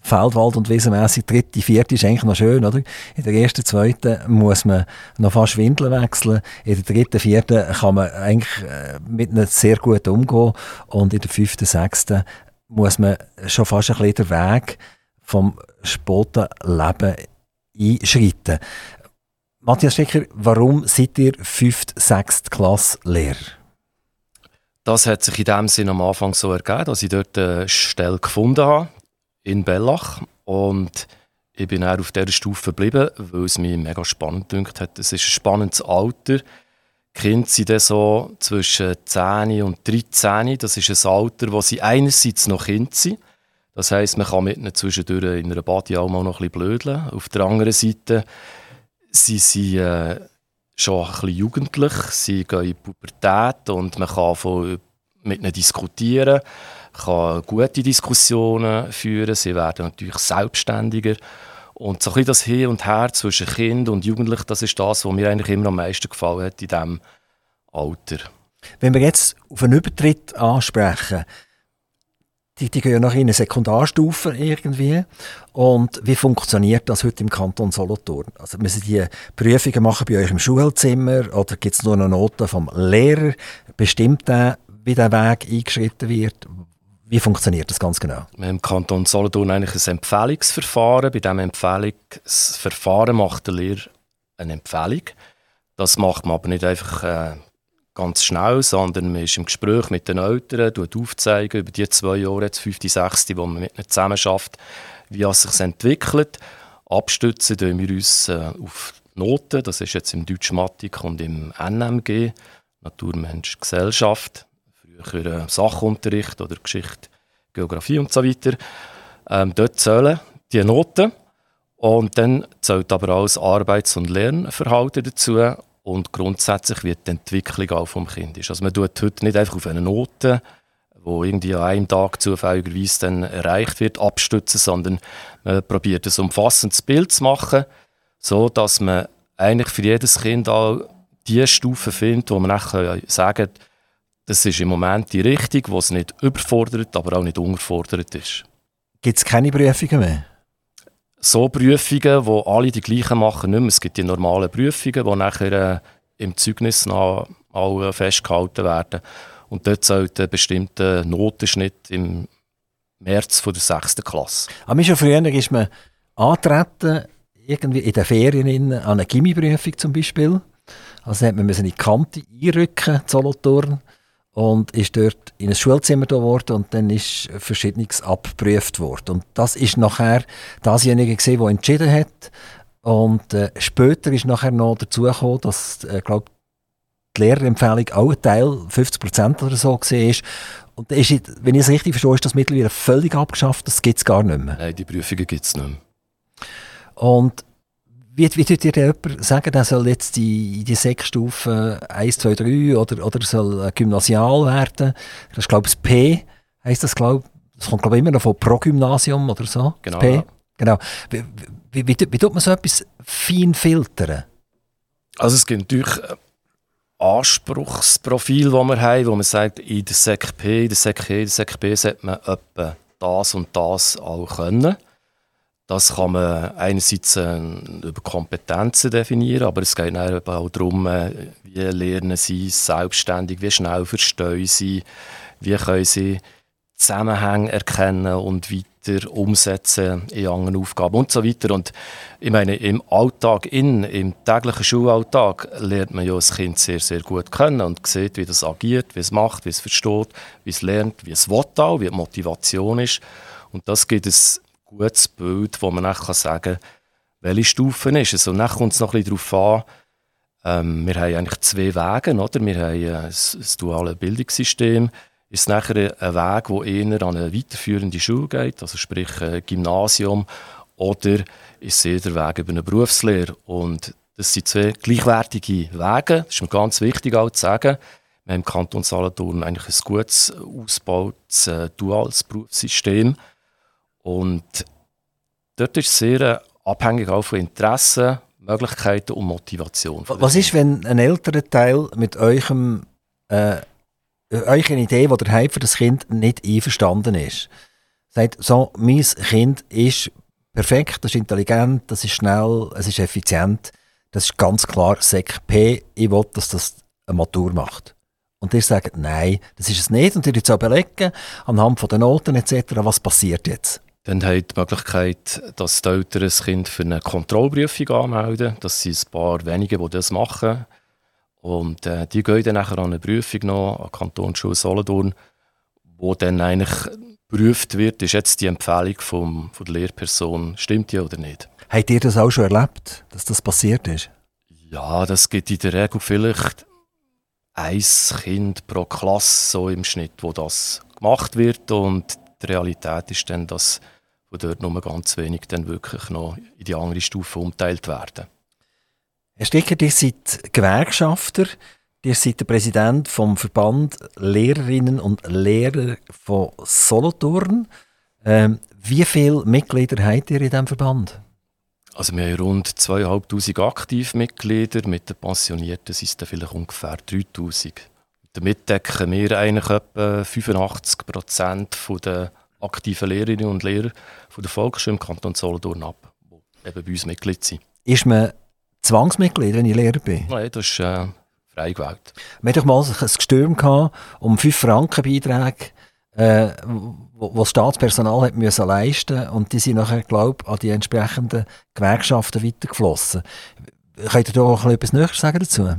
Feldwald- und Wiesenmässig, dritte, vierte ist eigentlich noch schön, oder? In der ersten, zweiten muss man noch fast Windeln wechseln. In der dritten, vierten kann man eigentlich äh, mit ihnen sehr gut umgehen. Und in der fünften, sechsten muss man schon fast ein bisschen den Weg vom Spotenleben einschreiten. Matthias Stecker, warum seid ihr fünfte, sechste Klasse Lehrer? Das hat sich in dem Sinne am Anfang so ergeben, dass ich dort eine Stelle gefunden habe, in Bellach. Und ich bin auch auf dieser Stufe geblieben, weil es mich mega spannend dünkt hat. Es ist ein spannendes Alter. Die Kinder sind dann so zwischen 10 und 13. Das ist ein Alter, wo sie einerseits noch Kind sind. Das heisst, man kann mit ihnen zwischendurch in einer Badi auch mal noch ein bisschen blödeln. Auf der anderen Seite sie sind äh, schon ein bisschen jugendlich, sie gehen in die Pubertät und man kann von, mit ihnen diskutieren, kann gute Diskussionen führen, sie werden natürlich selbstständiger. Und so ein bisschen das Hin und Her zwischen Kind und Jugendlich, das ist das, was mir eigentlich immer am meisten gefallen hat in diesem Alter. Wenn wir jetzt auf einen Übertritt ansprechen, die, die gehen ja noch in eine Sekundarstufe irgendwie. Und wie funktioniert das heute im Kanton Solothurn? Also müssen die Prüfungen machen bei euch im Schulzimmer oder gibt es nur eine Note vom Lehrer? Bestimmt der, wie der Weg eingeschritten wird? Wie funktioniert das ganz genau? Wir haben im Kanton Solothurn eigentlich ein Empfehlungsverfahren. Bei diesem Empfehlungsverfahren macht der Lehrer eine Empfehlung. Das macht man aber nicht einfach äh, ganz schnell, sondern man ist im Gespräch mit den Eltern, tut aufzeigen über die zwei Jahre, jetzt fünfte, sechste, wo man mit ihnen zusammen schafft, wie es sich entwickelt. Abstützen tun wir uns äh, auf Noten, das ist jetzt im Deutsch Mathematik und im NMG, Natur, Mensch, Gesellschaft, früher äh, Sachunterricht oder Geschichte, Geografie und so weiter. Ähm, dort zählen die Noten und dann zählt aber auch das Arbeits- und Lernverhalten dazu und grundsätzlich wird die Entwicklung auch vom Kind ist. Also man tut heute nicht einfach auf eine Note, wo irgendwie an einem Tag zufälligerweise dann erreicht wird, abstützen, sondern man probiert ein umfassendes Bild zu machen, so dass man eigentlich für jedes Kind auch die Stufe findet, wo man nachher sagen kann, das ist im Moment die Richtung, wo es nicht überfordert, aber auch nicht unterfordert ist. Gibt es keine Prüfungen mehr? so Prüfungen, wo alle die gleichen machen, nicht mehr. Es gibt die normalen Prüfungen, die nachher äh, im Zeugnis auch festgehalten werden. Und dort sollte ein bestimmter Notenschnitt im März von der 6. Klasse. Aber schon früher ist man antreten, irgendwie in den Ferien an eine Gimmiprüfung zum Beispiel. Also hat man in die Kante einrücken, Solothurn und ist dort in ein Schulzimmer geworden und dann ist Verschiedenes abgeprüft worden. Und das ist nachher dasjenige gesehen, der entschieden hat. Und äh, später ist nachher noch dazu gekommen, dass äh, glaub, die Lehrerempfehlung auch ein Teil, 50% oder so, war. Und ist, wenn ich es richtig verstehe, ist das mittlerweile völlig abgeschafft, das gibt es gar nicht mehr. Nein, die Prüfungen gibt es nicht mehr. Und wie, wie tut dir jemand sagen, der soll jetzt die, die Sekstufe 1, 2, 3 oder, oder soll Gymnasial werden? Das ist, glaube ich, das P, heisst das, glaube Das kommt, glaube ich, immer noch von Progymnasium oder so. Genau. P. Ja. genau. Wie, wie, wie, wie, tut man so etwas fein filtern? Also es gibt natürlich Anspruchsprofil, das wir haben, wo man sagt, in der Sek P, in der Sek E, in der Sek B sollte man etwa das und das auch können. Das kann man einerseits äh, über Kompetenzen definieren, aber es geht auch darum, äh, wie lernen sie selbstständig, wie schnell verstehen sie, wie können sie Zusammenhänge erkennen und weiter umsetzen in anderen Aufgaben und so weiter. Und ich meine, im Alltag, in, im täglichen Schulalltag lernt man ja das Kind sehr, sehr gut kennen und sieht, wie das agiert, wie es macht, wie es versteht, wie es lernt, wie es will auch, wie die Motivation ist. Und das gibt es gutes Bild, wo man dann sagen kann, welche Stufen ist es. Und dann kommt es noch ein bisschen darauf an, ähm, wir haben eigentlich zwei Wege, oder? Wir haben ein, ein duales Bildungssystem. Ist nachher ein Weg, der eher an eine weiterführende Schule geht, also sprich ein Gymnasium, oder ist eher der Weg über eine Berufslehre. Und das sind zwei gleichwertige Wege. Das ist mir ganz wichtig auch zu sagen. Wir haben im Kanton Solothurn eigentlich ein gutes, ausgebautes, äh, duales Berufssystem. Und dort ist es sehr äh, abhängig auch von Interessen, Möglichkeiten und Motivation. Was ist, wenn ein älterer Teil mit eurem, äh, euch eine Idee, die der Hype für das Kind nicht einverstanden ist? Sagt, so, mein Kind ist perfekt, das ist intelligent, das ist schnell, es ist effizient. Das ist ganz klar Sek P. Ich will, dass das eine Matur macht. Und ihr sagt, nein, das ist es nicht. Und ihr jetzt auch belegen, anhand von den Noten etc., was passiert jetzt? Dann haben die Möglichkeit, dass die Eltern ein Kind für eine Kontrollprüfung anmelden. Das sind ein paar wenige, die das machen. Und äh, die gehen dann nachher an eine Prüfung noch an die Kantonsschule Solothurn, wo dann eigentlich geprüft wird, ist jetzt die Empfehlung vom, von der Lehrperson, stimmt die oder nicht. Habt ihr das auch schon erlebt, dass das passiert ist? Ja, das gibt in der Regel vielleicht ein Kind pro Klasse so im Schnitt, wo das gemacht wird und die Realität ist dann, dass wo dort nur ganz wenig dann wirklich noch in die andere Stufe umteilt werden. Herr Sticker, ihr seid Gewerkschafter, ihr seid der Präsident vom Verband Lehrerinnen und Lehrer von Solothurn. Ähm, wie viele Mitglieder habt ihr in diesem Verband? Also wir haben rund 2'500 Aktivmitglieder, mit den Pensionierten sind es vielleicht ungefähr 3'000. Damit decken wir eigentlich etwa 85 Prozent der aktiven Lehrerinnen und Lehrer von der Volksschule im Kanton Solothurn ab, die eben bei uns Mitglied sind. Ist man Zwangsmitglied, wenn ich Lehrer bin? Nein, das ist äh, frei gewählt. Wir hatten doch mal ein Gestürm gehabt, um 5 Franken Beiträge äh, wo, wo das Staatspersonal hat müssen leisten und die sind nachher, glaube ich, an die entsprechenden Gewerkschaften weitergeflossen. Könnt ihr da auch etwas Näheres sagen dazu?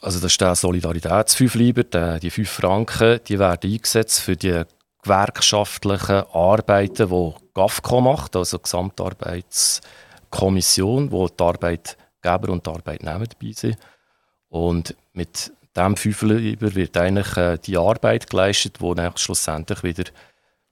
Also das ist der Solidaritätsfünfleiber, die 5 Franken, die werden eingesetzt für die gewerkschaftlichen Arbeiten, die GAFCO macht, also Gesamtarbeitskommission, wo die Arbeitgeber und die Arbeitnehmer dabei sind. Und mit diesem Fünfleiber wird eigentlich äh, die Arbeit geleistet, die dann schlussendlich wieder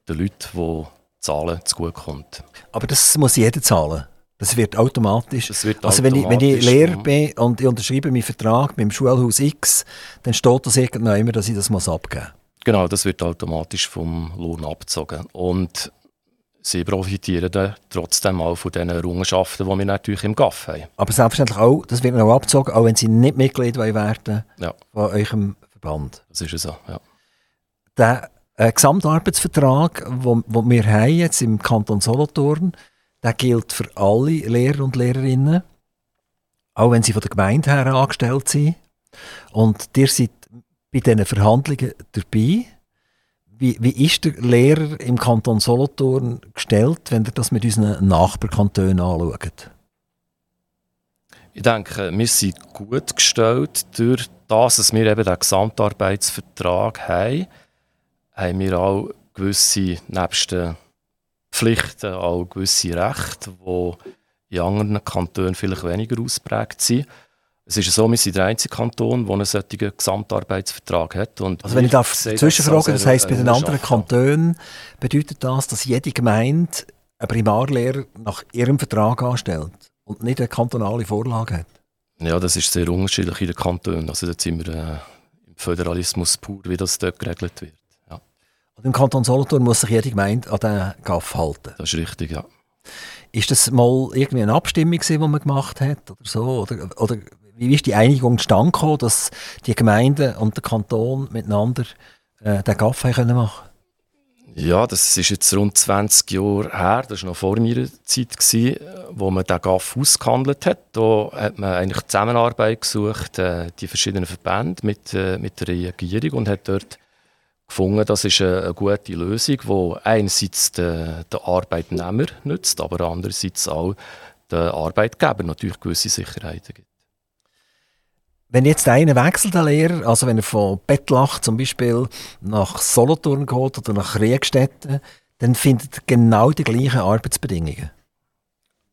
den Leuten, die zahlen, zugutekommt. Aber das muss jeder zahlen? Das wird automatisch. Das wird also wenn ich, wenn ich Lehrer bin und ich unterschreibe meinen Vertrag mit dem Schulhaus X, dann steht das irgendwann immer, dass ich das muss abgeben muss. Genau, das wird automatisch vom Lohn abgezogen. Und sie profitieren dann trotzdem auch von den Errungenschaften, die wir natürlich im GAF haben. Aber selbstverständlich auch, das wird noch abgezogen, auch wenn sie nicht Mitglied werden ja. von eurem Verband. Das ist so, ja. Der äh, Gesamtarbeitsvertrag, den wir haben jetzt im Kanton Solothurn, der gilt für alle Lehrer und Lehrerinnen, auch wenn sie von der Gemeinde her angestellt sind. Und ihr seid bei diesen Verhandlungen dabei. Wie, wie ist der Lehrer im Kanton Solothurn gestellt, wenn ihr das mit unseren Nachbarkantonen anschaut? Ich denke, wir sind gut gestellt. Durch das, dass wir eben den Gesamtarbeitsvertrag haben, haben wir auch gewisse, nebst Pflichten, auch gewisse Rechte, die in anderen Kantonen vielleicht weniger ausprägt sind. Es ist so, wir sind der einzige Kanton, der einen solchen Gesamtarbeitsvertrag hat. Und also wenn ich darf zwischenfragen, das heisst, bei den anderen Kantonen bedeutet das, dass jede Gemeinde einen Primarlehrer nach ihrem Vertrag anstellt und nicht eine kantonale Vorlage hat? Ja, das ist sehr unterschiedlich in den Kantonen. Also dort sind wir äh, im Föderalismus pur, wie das dort geregelt wird. Ja. Und im Kanton Solothurn muss sich jede Gemeinde an den GAF halten? Das ist richtig, ja. Ist das mal irgendwie eine Abstimmung, die man gemacht hat oder so? Oder, oder wie ist die Einigung zustande dass die Gemeinden und der Kanton miteinander äh, den GAF können machen ja, das ist jetzt rund 20 Jahre her, das war noch vor meiner Zeit, gewesen, wo man den GAF ausgehandelt hat. Da hat man eigentlich Zusammenarbeit gesucht, äh, die verschiedenen Verbände mit, äh, mit der Regierung und hat dort gefunden, das ist eine, eine gute Lösung, die einerseits den, den Arbeitnehmer nützt, aber andererseits auch den Arbeitgeber natürlich gewisse Sicherheiten gibt. Wenn jetzt einer wechselt, der Lehrer, also wenn er von Bettlach zum Beispiel nach Solothurn geht oder nach Riegstetten, dann findet er genau die gleichen Arbeitsbedingungen.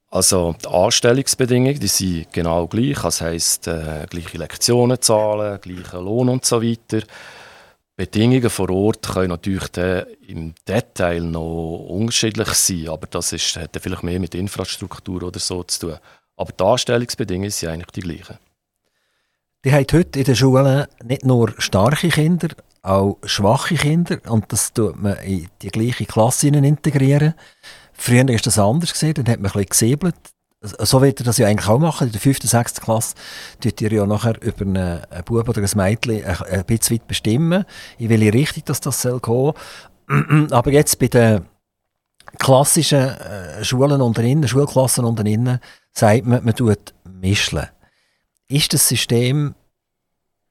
Also die Anstellungsbedingungen, die sind genau gleich. Das heisst, äh, gleiche Lektionen zahlen, gleicher Lohn und so weiter. Bedingungen vor Ort können natürlich im Detail noch unterschiedlich sein, aber das ist, hat vielleicht mehr mit Infrastruktur oder so zu tun. Aber die Anstellungsbedingungen sind eigentlich die gleichen. Die haben heute in den Schulen nicht nur starke Kinder, auch schwache Kinder und das tut man in die gleiche Klasse integrieren. Früher war das anders, gewesen, dann hat man ein bisschen gesäbelt. So wird ihr das ja eigentlich auch machen. In der 5. und 6. Klasse tut ihr ja nachher über einen, Bub oder ein Mädchen ein, ein bisschen weit bestimmen, in welche Richtung das, das soll gehen. Aber jetzt bei den klassischen äh, Schulen unter innen, Schulklassen unter innen, sagt man, man tut mischeln ist das System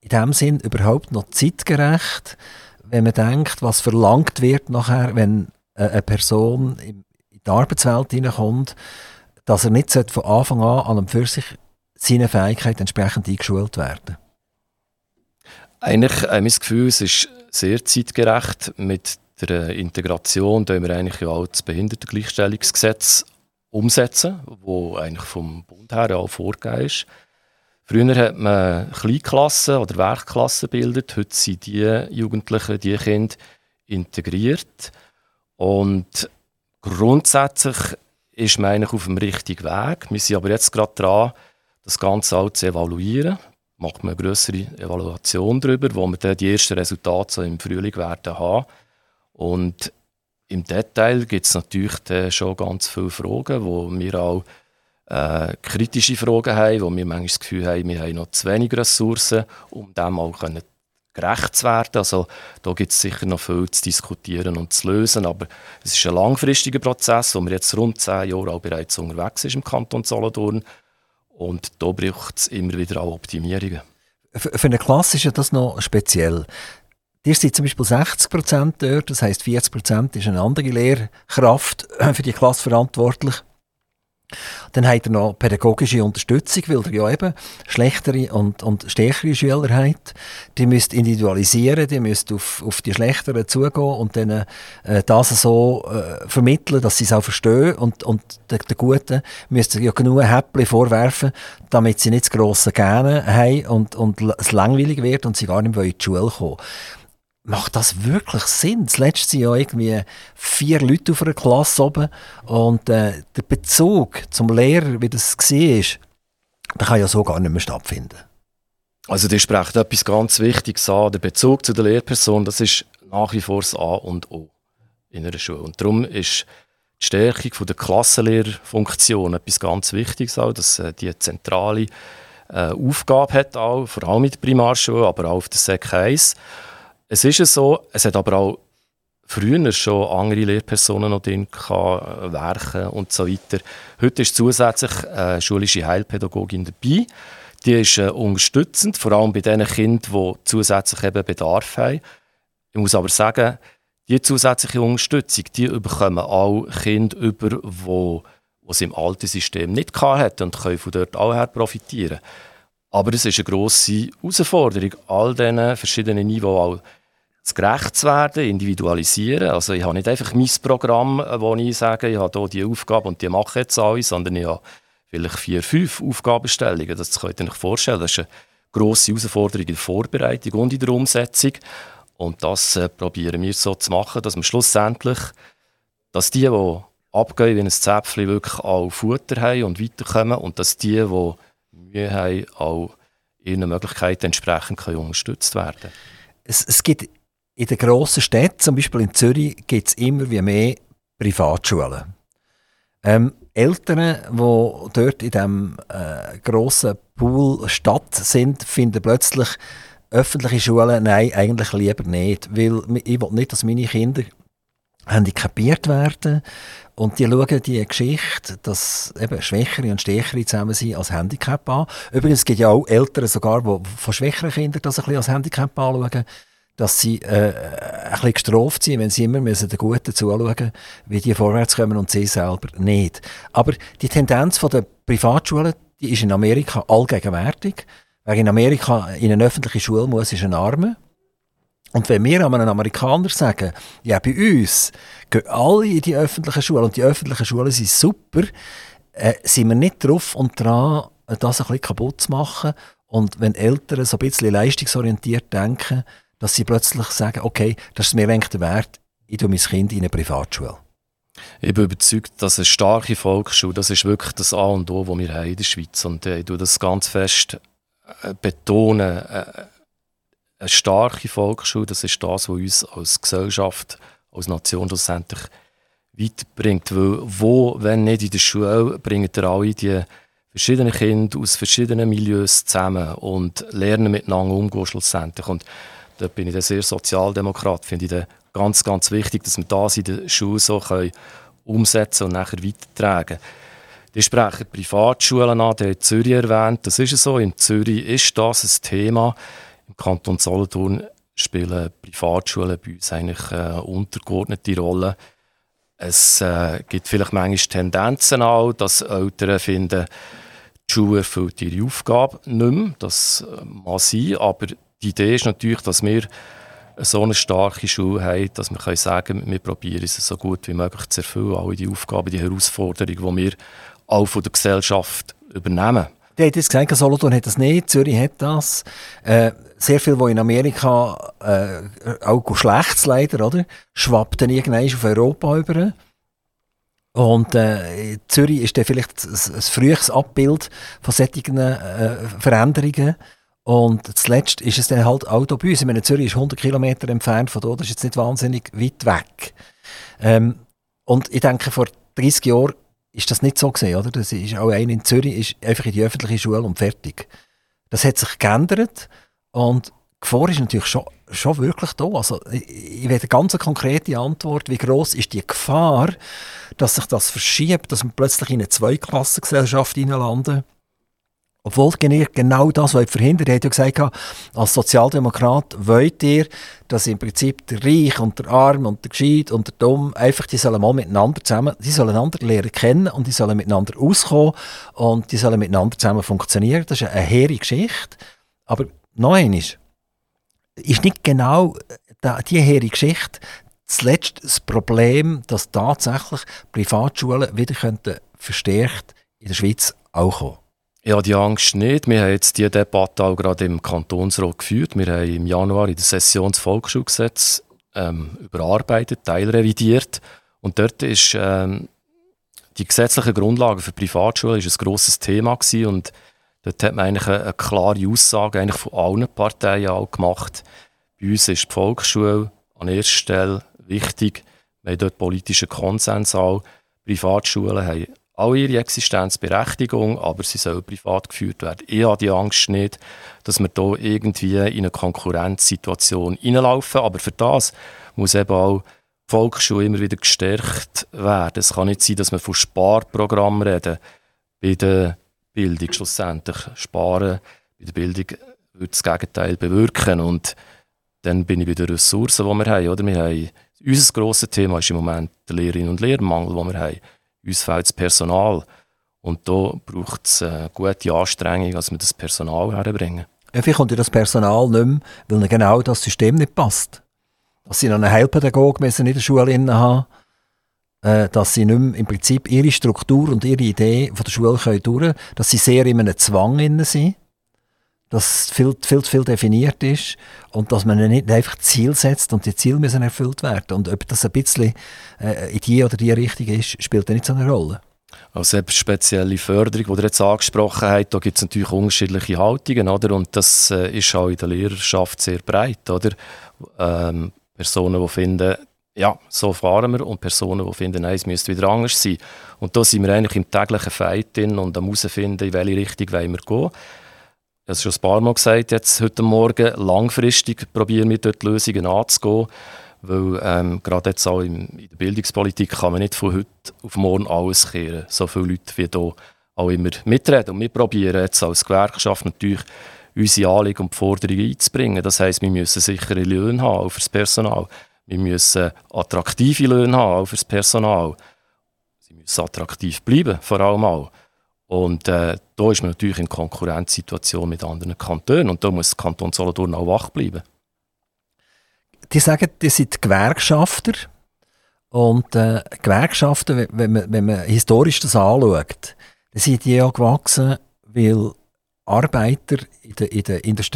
in dem Sinn überhaupt noch zeitgerecht, wenn man denkt, was verlangt wird nachher, wenn eine Person in die Arbeitswelt hineinkommt, dass er nicht von Anfang an an und für sich seine Fähigkeit entsprechend eingeschult werden? Eigentlich ich das Gefühl, es ist sehr zeitgerecht. Mit der Integration da wir eigentlich ja auch das Behindertengleichstellungsgesetz umsetzen, wo eigentlich vom Bund her auch vorgegeben ist. Früher hat man Kleinklassen oder Werkklassen gebildet, heute sind die Jugendlichen, die Kinder integriert. Und grundsätzlich ist man eigentlich auf dem richtigen Weg. Wir sind aber jetzt gerade dran, das Ganze auch zu evaluieren. Macht man eine größere Evaluation darüber, wo wir dann die ersten Resultate so im Frühling werden haben. Und im Detail gibt es natürlich schon ganz viele Fragen, wo wir auch äh, kritische Fragen haben, wo wir manchmal das Gefühl haben, wir haben noch zu wenig Ressourcen, um dem auch können gerecht zu werden. Also da gibt es sicher noch viel zu diskutieren und zu lösen, aber es ist ein langfristiger Prozess, wo wir jetzt rund zehn Jahre auch bereits unterwegs sind im Kanton Solothurn und da braucht es immer wieder auch Optimierungen. Für eine Klasse ist das noch speziell. Ihr seid zum Beispiel 60 Prozent dort, das heisst 40 Prozent ist eine andere Lehrkraft für die Klasse verantwortlich. Dann habt ihr noch pädagogische Unterstützung, weil ihr ja eben schlechtere und, und stärkere Schüler habt. Die müsst individualisieren, die müsst auf, auf die Schlechteren zugehen und dann äh, das so äh, vermitteln, dass sie es auch verstehen. Und, und den, den Guten müsst ihr ja genug Häppchen vorwerfen, damit sie nicht das grosse Gähnen haben und, und es langweilig wird und sie gar nicht mehr in die Schule kommen macht das wirklich Sinn? Das letzte Jahr irgendwie vier Leute auf einer Klasse oben und äh, der Bezug zum Lehrer, wie das war, der kann ja so gar nicht mehr stattfinden. Also die spricht etwas ganz Wichtiges an. Der Bezug zu der Lehrperson, das ist nach wie vor das A und O in einer Schule. Und darum ist die Stärkung der Klassenlehrfunktion etwas ganz Wichtiges, auch, dass äh, die zentrale äh, Aufgabe hat, auch, vor allem mit der Primarschule, aber auch auf der Sek 1. Es ist so, es hat aber auch früher schon andere Lehrpersonen noch drin gehabt, äh, Werke und so weiter. Heute ist zusätzlich eine schulische Heilpädagogin dabei. Die ist äh, unterstützend, vor allem bei den Kindern, die zusätzlich eben Bedarf haben. Ich muss aber sagen, die zusätzliche Unterstützung, die bekommen auch Kinder über, die es im alten System nicht hatten und können von dort auch her profitieren. Aber es ist eine grosse Herausforderung, all diesen verschiedenen Niveaus gerecht zu werden, individualisieren. Also ich habe nicht einfach mein Programm, wo ich sage, ich habe hier die Aufgabe und die mache jetzt alle, sondern ich habe vielleicht vier, fünf Aufgabenstellungen. Das könnt ihr euch vorstellen. Das ist eine grosse Herausforderung in der Vorbereitung und in der Umsetzung. Und das äh, probieren wir so zu machen, dass wir schlussendlich, dass die, die abgehen wie ein Zäpfchen, wirklich auch Futter haben und weiterkommen und dass die, die Mühe haben, auch ihren Möglichkeiten entsprechend unterstützt werden es, es gibt in den grossen Städten, zum Beispiel in Zürich, gibt es immer wie mehr Privatschulen. Ähm, Eltern, die dort in diesem äh, grossen Pool Stadt sind, finden plötzlich öffentliche Schulen, nein, eigentlich lieber nicht. Weil ich will nicht, dass meine Kinder handicapiert werden. Und die schauen die Geschichte, dass eben Schwächere und Stärkere zusammen sind, als Handicap an. Übrigens gibt es ja auch Eltern sogar, die von schwächeren Kindern das ein bisschen als Handicap anschauen dass sie äh, ein bisschen gestraft sind, wenn sie immer müssen den Guten zuschauen wie die vorwärts kommen und sie selber nicht. Aber die Tendenz der Privatschulen, die ist in Amerika allgegenwärtig. Wer in Amerika in eine öffentliche Schule muss, ist ein Arme. Und wenn wir einem Amerikaner sagen, ja, bei uns gehen alle in die öffentlichen Schulen und die öffentlichen Schulen sind super, äh, sind wir nicht drauf und dran, das ein bisschen kaputt zu machen. Und wenn Eltern so ein bisschen leistungsorientiert denken, dass sie plötzlich sagen, okay, das ist mir eigentlich Wert, ich tue mein Kind in eine Privatschule. Ich bin überzeugt, dass eine starke Volksschule, das ist wirklich das A und O, das wir haben in der Schweiz. Und äh, ich tue das ganz fest äh, betonen. Eine starke Volksschule, das ist das, was uns als Gesellschaft, als Nation schlussendlich weiterbringt. Weil wo, wenn nicht in der Schule, bringen wir alle die verschiedenen Kinder aus verschiedenen Milieus zusammen und lernen miteinander umgehen schlussendlich. Und da bin ich dann sehr Sozialdemokrat, finde ich dann ganz, ganz wichtig, dass wir das in der Schule so können umsetzen und nachher weitertragen Die sprechen Privatschulen an, der hat Zürich erwähnt, das ist so, in Zürich ist das ein Thema. Im Kanton Solothurn spielen Privatschulen bei uns eigentlich eine untergeordnete Rolle. Es äh, gibt vielleicht manchmal Tendenzen auch, dass Eltern finden, die Schule erfüllt ihre Aufgabe nicht mehr. Das äh, mag sein, aber die Idee ist natürlich, dass wir so eine starke Schule haben, dass wir können sagen wir probieren es so gut wie möglich zu erfüllen, alle die Aufgaben, die Herausforderungen, die wir auch von der Gesellschaft übernehmen. Der hat gesagt, Solothurn hat das nicht, Zürich hat das. Äh, sehr viel, was in Amerika äh, auch schlecht leider, oder? Schwappt dann irgendwann auf Europa über. Und äh, Zürich ist dann vielleicht ein, frühes Abbild von solchen äh, Veränderungen. Und zuletzt ist es dann halt auch bei uns. Ich meine, Zürich ist 100 Kilometer entfernt von dort, das ist jetzt nicht wahnsinnig weit weg. Ähm, und ich denke, vor 30 Jahren ist das nicht so gesehen, oder? Das ist auch ein in Zürich ist einfach in die öffentliche Schule und fertig. Das hat sich geändert und die Gefahr ist natürlich schon, schon wirklich da. Also, ich, ich will eine ganz konkrete Antwort. Wie groß ist die Gefahr, dass sich das verschiebt, dass man plötzlich in eine Zweiklassengesellschaft hineinlandet? Obwohl genau das wollt verhindern. Ihr habt ja gesagt, als Sozialdemokrat wollt ihr, dass im Prinzip der Reich und der Arm und der Gescheit und der Dumm einfach, die sollen mal miteinander zusammen, die sollen einander lernen kennen und die sollen miteinander auskommen und die sollen miteinander zusammen funktionieren. Das ist eine hehre Geschichte. Aber noch einmal, ist nicht genau äh, diese hehre Geschichte zuletzt das Problem, dass tatsächlich Privatschulen wieder könnten verstärkt in der Schweiz auch kommen ja, die Angst nicht. Wir haben jetzt diese Debatte auch gerade im Kantonsrat geführt. Wir haben im Januar in der Session das Volksschulgesetz ähm, überarbeitet, teilrevidiert. Und dort ist ähm, die gesetzliche Grundlage für Privatschulen ist ein grosses Thema gewesen. und dort hat man eigentlich eine, eine, klare Aussage eigentlich von allen Parteien auch gemacht. Bei uns ist die Volksschule an erster Stelle wichtig. Wir haben dort politischen Konsens auch. Privatschulen haben alle ihre Existenzberechtigung, aber sie sollen privat geführt werden. Ich habe die Angst nicht, dass wir hier irgendwie in eine Konkurrenzsituation reinlaufen. Aber für das muss eben auch die Volksschule immer wieder gestärkt werden. Es kann nicht sein, dass wir von Sparprogrammen reden bei der Bildung schlussendlich. Sparen bei der Bildung würde das Gegenteil bewirken. Und dann bin ich bei den Ressourcen, die wir haben. Oder? Wir haben unser grosses Thema ist im Moment der Lehrerinnen- und Lehrermangel, den wir haben uns fehlt das Personal. Und da braucht es eine gute Anstrengung, dass wir das Personal herbringen. Ja, vielleicht kommt ja das Personal nicht mehr, weil genau das System nicht passt. Dass sie noch einen Heilpädagogen in der Schule haben äh, dass sie nicht mehr im Prinzip ihre Struktur und ihre Idee von der Schule können durch dass sie sehr in einem Zwang sind, dass viel, viel zu viel definiert ist und dass man nicht einfach Ziel setzt und die Ziele müssen erfüllt werden. Und ob das ein bisschen äh, in die oder die Richtung ist, spielt nicht so eine Rolle. Also eben spezielle Förderung, die ihr jetzt angesprochen habt, da gibt es natürlich unterschiedliche Haltungen, oder? Und das äh, ist auch in der Lehrerschaft sehr breit, oder? Ähm, Personen, die finden, ja, so fahren wir, und Personen, die finden, nein, es müsste wieder anders sein. Und da sind wir eigentlich im täglichen Fight drin und am herausfinden, in welche Richtung wollen wir gehen. Habe es schon ein paar Mal gesagt, jetzt heute Morgen, langfristig probieren wir dort Lösungen anzugehen, weil ähm, gerade jetzt auch in, in, der Bildungspolitik kann man nicht von heute auf morgen alles kehren. So viele Leute wie hier auch immer mitreden. Und wir probieren jetzt als Gewerkschaft natürlich unsere Anliegen und Forderungen einzubringen. Das heisst, wir müssen sichere Löhne haben, für das Personal. Wir müssen attraktive Löhne haben, auch für das Personal. Sie müssen attraktiv bleiben, vor allem auch. Und äh, da ist man natürlich in Konkurrenzsituation mit anderen Kantonen und da muss der Kanton Solothurn auch wach bleiben. Die sagen, die sind Gewerkschafter und äh, Gewerkschaften, wenn man, wenn man historisch das anschaut, dann sind die ja gewachsen, weil Arbeiter in der, in der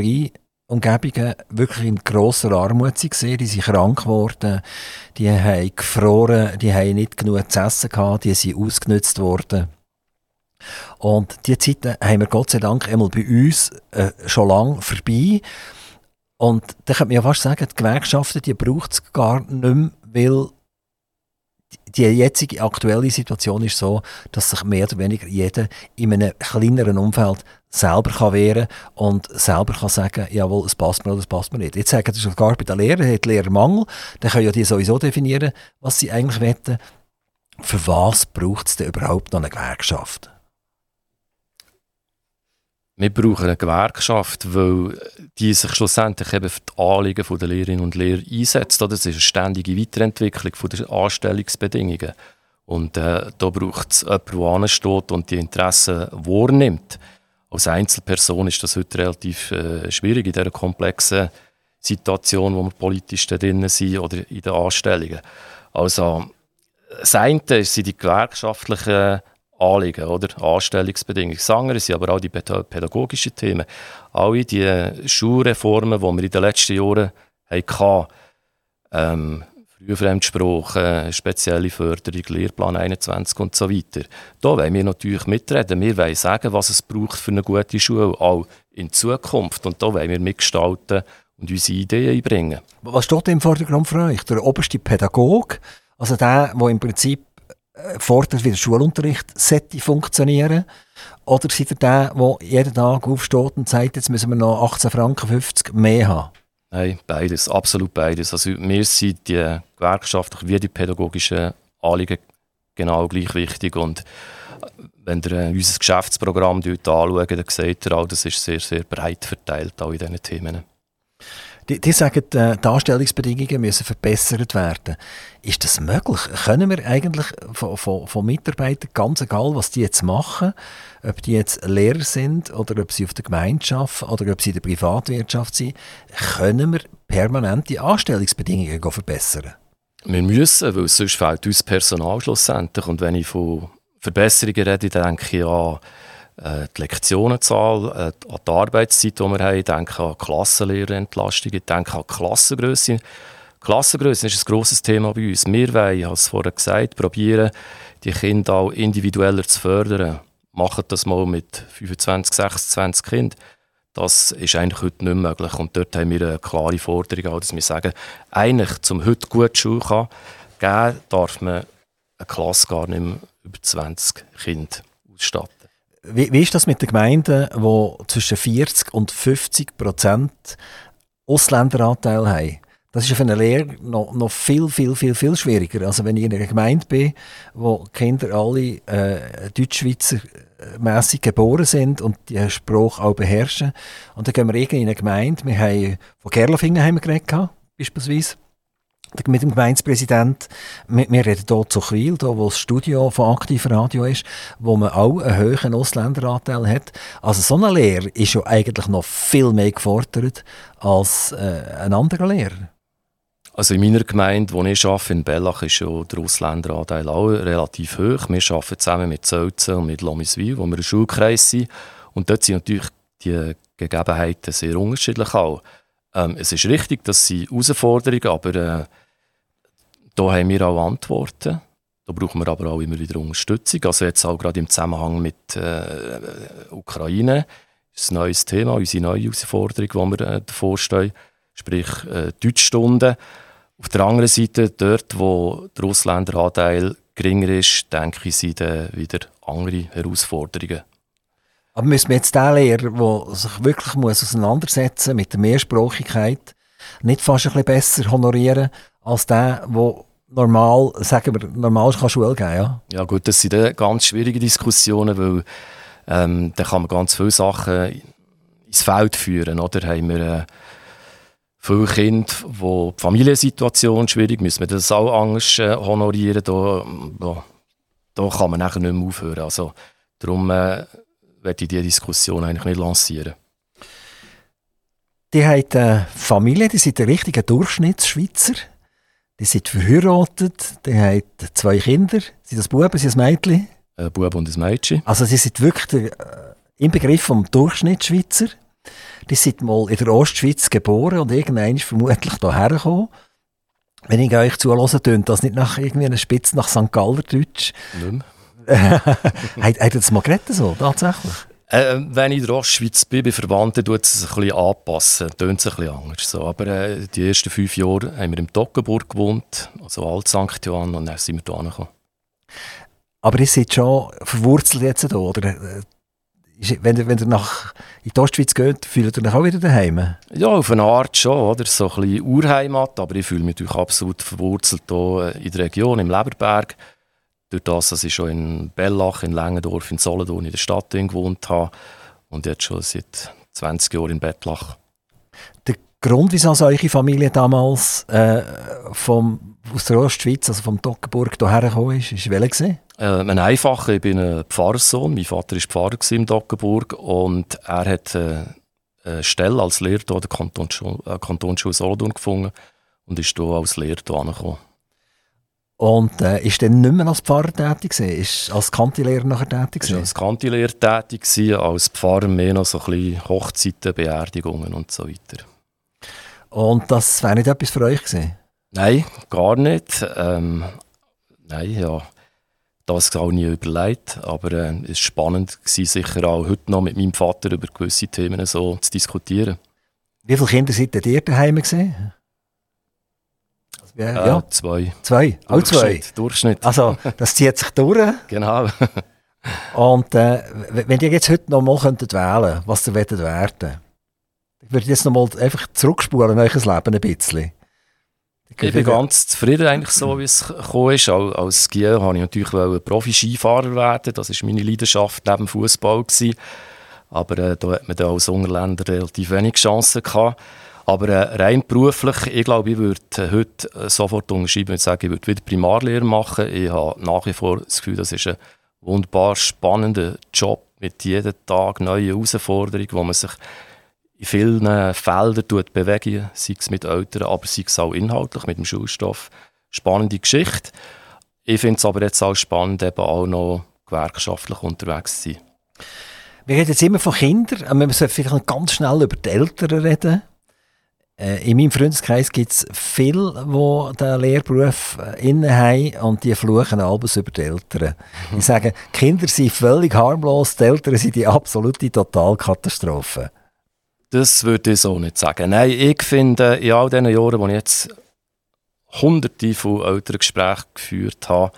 Industrieumgebungen wirklich in grosser Armut waren. Die sind krank geworden, die haben gefroren, die haben nicht genug zu essen gehabt, die sind ausgenutzt worden. Und diese Zeiten haben wir Gott sei Dank einmal bei uns äh, schon lange vorbei. Und da könnte man ja fast sagen, die Gewerkschaften, die braucht es gar nicht mehr, weil die jetzige aktuelle Situation ist so, dass sich mehr oder weniger jeder in einem kleineren Umfeld selber kann wehren und selber kann sagen, jawohl, es passt mir oder es passt mir nicht. Jetzt sagen sie sogar bei den Lehrern, hat Lehrermangel, dann können ja die sowieso definieren, was sie eigentlich wollen. Für was braucht es denn überhaupt noch eine Gewerkschaft? Wir brauchen eine Gewerkschaft, weil die sich schlussendlich eben für die Anliegen der Lehrerinnen und Lehrer einsetzt. Das ist eine ständige Weiterentwicklung der Anstellungsbedingungen. Und äh, da braucht es jemanden, der ansteht und die Interessen wahrnimmt. Als Einzelperson ist das heute relativ äh, schwierig in dieser komplexen Situation, wo wir politisch drin sind oder in den Anstellungen. Also, das eine sind die gewerkschaftlichen Anliegen, oder? Anstellungsbedingungen. Das andere sind aber auch die pädagogischen Themen. Alle die Schulreformen, die wir in den letzten Jahren hatten, ähm, Frühfremdsprache, spezielle Förderung, Lehrplan 21 und so weiter. Da wollen wir natürlich mitreden. Wir wollen sagen, was es braucht für eine gute Schule, auch in Zukunft. Und da wollen wir mitgestalten und unsere Ideen einbringen. Was steht im Vordergrund für euch? Der oberste Pädagoge, also der, der im Prinzip fordert, wie der Schulunterricht sollte funktionieren Oder seid ihr der, der jeden Tag aufsteht und sagt, jetzt müssen wir noch 18 Franken 50 mehr haben? Nein, beides, absolut beides. Also mir sind die gewerkschaftlichen wie die pädagogischen Anliegen genau gleich wichtig und wenn ihr äh, unser Geschäftsprogramm anschaut, dann seht ihr auch, das ist sehr, sehr breit verteilt auch in diesen Themen. Die, die sagen, äh, die Anstellungsbedingungen müssen verbessert werden. Ist das möglich? Können wir eigentlich von, von, von Mitarbeitern, ganz egal, was die jetzt machen, ob die jetzt Lehrer sind oder ob sie auf der Gemeinschaft oder ob sie in der Privatwirtschaft sind, können wir permanent die Anstellungsbedingungen verbessern? Wir müssen, weil sonst fehlt uns Personal schlussendlich. Und wenn ich von Verbesserungen rede, denke ich an äh, die Lektionenzahl, äh, an die Arbeitszeit, die wir haben, denke an Klassenlehrerentlastung, ich denke an Klassengröße. Klassengröße ist ein grosses Thema bei uns. Wir wollen, ich habe es vorher gesagt, probieren, die Kinder auch individueller zu fördern. Machen das mal mit 25, 26 Kindern. Das ist eigentlich heute nicht möglich. Und dort haben wir eine klare Forderung, dass wir sagen, eigentlich, zum heute gut Schule kann, geben, darf man eine Klasse gar nicht mehr über 20 Kinder ausstatten. Wie, wie ist das mit den Gemeinden, die zwischen 40 und 50 Prozent Ausländeranteil haben? Das ist für eine Lehre noch, noch viel, viel, viel, viel schwieriger. Also wenn ich in einer Gemeinde bin, wo Kinder alle äh, Deutschschweizer mässig geboren sind und die Sprache auch beherrschen. Und dann gehen wir irgendwie in eine Gemeinde, wir haben, von Gerlafingen haben wir geredet, beispielsweise, mit dem Gemeindepräsident. Wir, reden hier zu Chwil, hier, wo das Studio von Aktiv Radio ist, wo man auch einen hohen Ausländeranteil hat. Also so eine Lehre ist ja eigentlich noch viel mehr gefordert als äh, ein anderer Lehrer. Also in meiner Gemeinde, wo ich arbeite, in Bellach, ist ja der Ausländeranteil auch relativ hoch. Wir arbeiten zusammen mit Zölzen und mit Lomiswil, wo wir ein Schulkreis sind. Und dort sind natürlich die Gegebenheiten sehr unterschiedlich auch. Ähm, es ist richtig, dass sie Herausforderungen, aber äh, da haben wir auch Antworten. Da brauchen wir aber auch immer wieder Unterstützung. Also jetzt auch gerade im Zusammenhang mit äh, Ukraine ist ein neues Thema, unsere neue Herausforderung, die wir äh, davor stehen sprich äh, Deutschstunden. Auf der anderen Seite, dort, wo der Ausländeranteil geringer ist, denke ich, sind dann wieder andere Herausforderungen. Aber müssen wir jetzt den Lehrer, der sich wirklich muss auseinandersetzen mit der Mehrsprachigkeit, nicht fast ein bisschen besser honorieren als der, der normal, sagen wir, normal kann Schule geben ja? Ja gut, das sind ganz schwierige Diskussionen, weil ähm, da kann man ganz viele Sachen ins Feld führen. Oder? Haben wir, äh, viele Kinder, wo die Familiensituation schwierig müssen wir das auch anders äh, honorieren. Da, da, da, kann man nachher nicht mehr aufhören. Also, darum äh, werde ich diese Diskussion eigentlich nicht lancieren. Die haben eine Familie, die sind der richtige Durchschnittsschweizer. Die sind verheiratet, die haben zwei Kinder. Sind das Buben, sind das Mädchen? Ein Bub und ein Mädchen. Also sie sind wirklich der, äh, im Begriff vom Durchschnittsschweizer. Die sind mal in der Ostschweiz geboren und irgendwann ist vermutlich hierher gekommen. Wenn ich euch zuhöre, tönt das nicht nach irgendwie einer Spitze nach St. Galler Deutsch. Nicht mehr. Hat, hat das mal geredet so, tatsächlich? Äh, wenn ich in der Ostschweiz bin, bei Verwandten, tut es sich ein bisschen anpassen, tönt es ein bisschen anders. So. Aber äh, die ersten fünf Jahre haben wir in Toggenburg gewohnt, also Alt St. Johann, und dann sind wir hierher gekommen. Aber ihr seid schon verwurzelt jetzt hier, oder? wenn ihr, wenn ihr nach in die Ostschweiz geht, fühlt ihr euch auch wieder daheim? Ja, auf eine Art schon, oder? So ein bisschen Urheimat, aber ich fühle mich natürlich absolut verwurzelt hier in der Region, im Leberberg. Durch das, dass ich schon in Bellach, in Längendorf, in Solothurn, in der Stadt gewohnt habe und jetzt schon seit 20 Jahren in Bettlach. Der Grund, wieso also eure Familie damals äh, vom, aus der Ostschweiz, also vom Toggenburg hierher gekommen ist, ist welcher äh, ein einfacher, ich bin ein Pfarrerssohn. Mein Vater war Pfarrer in Doggenburg und er hat äh, eine Stelle als Lehrer hier an der Kantonsschule, äh, Kantonsschule Solothurn gefunden und ist hier als Lehrer hier angekommen. Und äh, ist dann nicht mehr als Pfarrer tätig gewesen? Ist als Kantilehrer nachher tätig gewesen? als Kantilehrer tätig gewesen, als Pfarrer mehr noch so ein bisschen Hochzeiten, Beerdigungen und so weiter. Und das wäre nicht etwas für euch gewesen? Nein, gar nicht. Ähm, nein, ja das auch nie überlegt, aber äh, es war spannend, gewesen, sicher auch heute noch mit meinem Vater über gewisse Themen so zu diskutieren. Wie viele Kinder seid ihr daheim gesehen? Also, äh, ja, zwei. Zwei? Auch zwei? Durchschnitt. Also, das zieht sich durch. genau. Und äh, wenn ihr jetzt heute noch mal könntet wählen was ihr werden werden, ich würde jetzt noch mal einfach zurückspulen in euer Leben ein bisschen. Ich bin ganz zufrieden eigentlich so, wie es gekommen ist. Als, als Giel wollte ich natürlich Profi-Skifahrer werden. Das war meine Leidenschaft neben Fußball. Aber äh, da hat man dann als Ungerländer relativ wenig Chancen gehabt. Aber äh, rein beruflich, ich glaube, ich würde äh, heute äh, sofort unterschreiben und sagen, ich würde wieder Primarlehre machen. Ich habe nach wie vor das Gefühl, das ist ein wunderbar spannender Job mit jedem Tag neuen Herausforderungen, wo man sich in vielen Feldern bewegen, sei es mit Eltern, aber sei es auch inhaltlich mit dem Schulstoff. Spannende Geschichte. Ich finde es aber jetzt auch spannend, eben auch noch gewerkschaftlich unterwegs zu sein. Wir reden jetzt immer von Kindern, aber wir müssen vielleicht ganz schnell über die Eltern reden. Äh, in meinem Freundeskreis gibt es viele, die den Lehrberuf äh, inne haben und die fluchen alles über die Eltern. Mhm. Ich sage, die Kinder sind völlig harmlos, die Eltern sind die absolute Totalkatastrophe. Das würde ich so nicht sagen. Nein, ich finde, in all diesen Jahren, wo ich jetzt hunderte von Elterngesprächen geführt habe,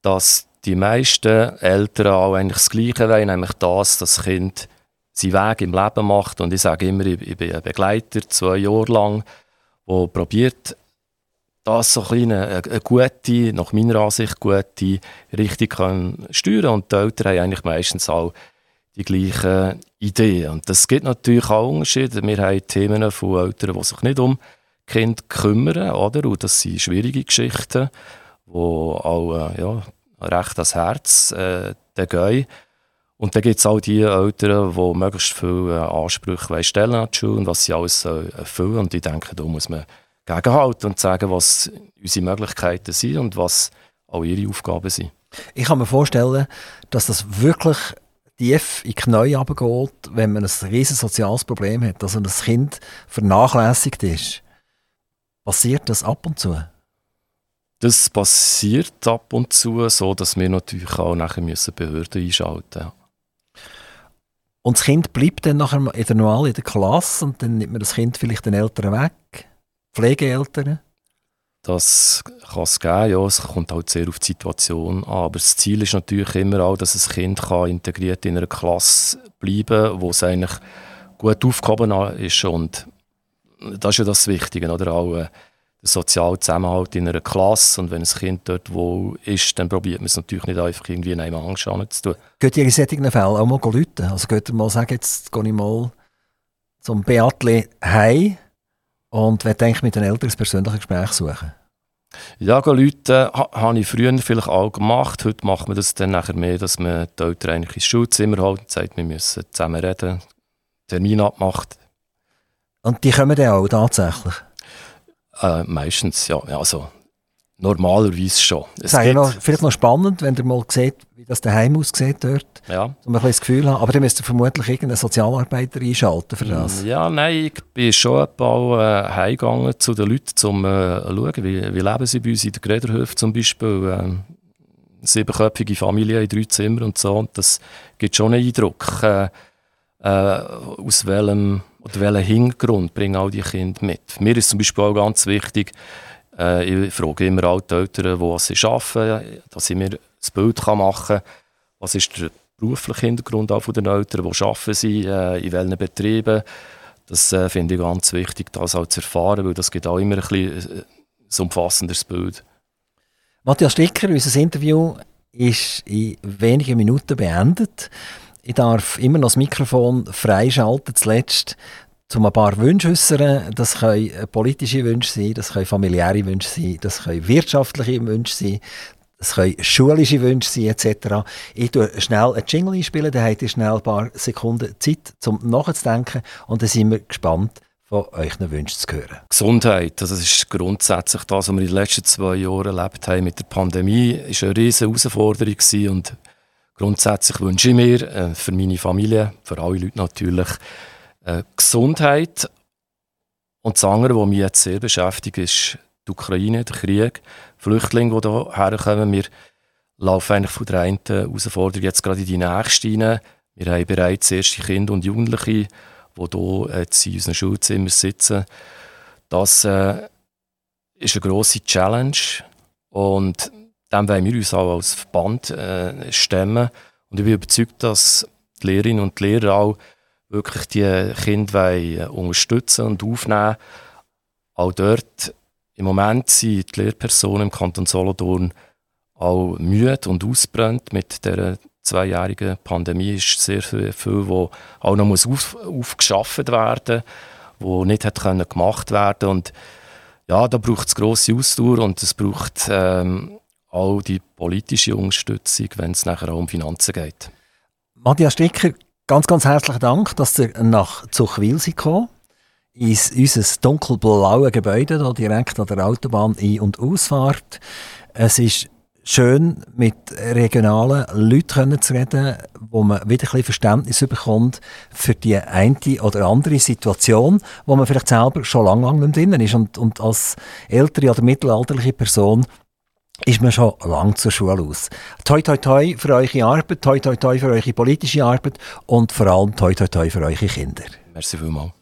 dass die meisten Eltern auch eigentlich das Gleiche wollen, nämlich das, dass das Kind seinen Weg im Leben macht. Und ich sage immer, ich, bin ein Begleiter, zwei Jahre lang, der probiert, das so ein eine, eine gute, nach meiner Ansicht gute Richtung kann steuern Und die Eltern haben eigentlich meistens auch die gleichen Ideen. Und das gibt natürlich auch Unterschiede. Wir haben Themen von Eltern, die sich nicht um Kind kümmern, oder? Und das sind schwierige Geschichten, die auch äh, ja, recht ans Herz äh, gehen. Und dann gibt es auch die Eltern, die möglichst viele äh, Ansprüche stellen an die Schule und was sie alles erfüllen. Und ich denke, da muss man gegenhalten und sagen, was unsere Möglichkeiten sind und was auch ihre Aufgaben sind. Ich kann mir vorstellen, dass das wirklich tief in die Knie runtergeht, wenn man ein riesiges soziales Problem hat, also ein Kind vernachlässigt ist. Passiert das ab und zu? Das passiert ab und zu, so dass wir natürlich auch nachher müssen Behörden einschalten müssen. Und das Kind bleibt dann nachher in der Normal in der Klasse und dann nimmt man das Kind vielleicht den Eltern weg, Pflegeeltern. Das kann es geben, ja, es kommt halt sehr auf die Situation an. Aber das Ziel ist natürlich immer auch, dass ein Kind kann integriert in einer Klasse bleiben kann, wo es eigentlich gut aufgehoben ist. Und das ist ja das Wichtige, oder? Auch, äh, der soziale Zusammenhalt in einer Klasse. Und wenn ein Kind dort wohl ist, dann probiert man es natürlich nicht einfach irgendwie in einem Angst zu tun. Geht ihr in solchen Fällen auch mal rufen? Also geht ihr mal sagen, jetzt gehe ich mal zum Beatle heim und werde eigentlich mit den Eltern ein persönliches Gespräch suchen? Ja, Leute ha, habe ich früher vielleicht auch gemacht. Heute macht man das dann nachher mehr, dass man die Eltern eigentlich ins Schulzimmer holt und sagt, wir müssen zusammen reden, Termin abmacht. Und die kommen dann auch tatsächlich? Äh, meistens, ja. Also, normalerweise schon. Es ist noch, vielleicht noch spannend, wenn ihr mal seht, wie das daheim aussieht dort. Ja. Um ein bisschen das Gefühl haben. Aber ihr müsst vermutlich irgendeinen Sozialarbeiter einschalten für das. Ja, nein, ich bin schon ein paar äh, heimgegangen zu den Leuten, um äh, zu schauen, wie, wie leben sie bei uns in der Grederhöfe zum Beispiel. Äh, siebenköpfige Familie in drei Zimmern und so. Und das gibt schon einen Eindruck, äh, äh, aus welchem oder welchen Hintergrund bringen all die Kinder mit? Mir ist zum Beispiel auch ganz wichtig, äh, ich frage immer alle Eltern, wo sie arbeiten, dass ich mir das Bild machen kann, was ist der berufliche Hintergrund auch von den Eltern, wo arbeiten sie, äh, in welchen Betrieben. Das äh, finde ich ganz wichtig, das auch zu erfahren, weil das gibt auch immer ein, bisschen, äh, ein umfassenderes Bild. Matthias Sticker, unser Interview ist in wenigen Minuten beendet. Ich darf immer noch das Mikrofon freischalten, zuletzt, um ein paar Wünsche äußern. Das können politische Wünsche sein, das können familiäre Wünsche sein, das können wirtschaftliche Wünsche sein, das können schulische Wünsche sein, etc. Ich tue schnell einen Jingle einspielen, dann habt ihr schnell ein paar Sekunden Zeit, um nachzudenken und dann sind wir gespannt, von euch Wünschen zu hören. Gesundheit, das ist grundsätzlich das, was wir in den letzten zwei Jahren erlebt haben mit der Pandemie, ist eine riesige Herausforderung und Grundsätzlich wünsche ich mir äh, für meine Familie, für alle Leute natürlich, äh, Gesundheit. Und das andere, was mich jetzt sehr beschäftigt, ist die Ukraine, der Krieg, Flüchtlinge, die hierher kommen. Wir laufen eigentlich von der einen Herausforderung jetzt gerade in die nächste rein. Wir haben bereits erste Kinder und Jugendliche, die hier jetzt in unseren Schulzimmern sitzen. Das äh, ist eine grosse Challenge. Und dem wollen wir uns auch als Verband äh, stemmen. Und ich bin überzeugt, dass die Lehrerinnen und Lehrer auch wirklich die Kinder wollen, äh, unterstützen und aufnehmen Auch dort Im Moment sind die Lehrpersonen im Kanton Solothurn auch müde und ausbrennt mit der zweijährigen Pandemie. Ist sehr viel, wo auch noch muss auf, aufgeschafft werden wo nicht hat können gemacht werden und ja, da braucht es grosse Ausdauer und es braucht ähm, auch die politische Unterstützung, wenn es nachher auch um Finanzen geht. Matthias Stricker, ganz, ganz herzlichen Dank, dass ihr nach Zuchwil gekommen in unser dunkelblaue Gebäude, da direkt an der Autobahn Ein- und Ausfahrt. Es ist schön, mit regionalen Leuten zu reden, wo man wieder ein bisschen Verständnis bekommt für die eine oder andere Situation, wo man vielleicht selber schon lange, lange nicht drin ist. Und, und als ältere oder mittelalterliche Person ist man schon lange zur Schule aus. Toi, toi, toi für eure Arbeit, toi, toi, toi für eure politische Arbeit und vor allem toi, toi, toi für eure Kinder. Merci vielmals.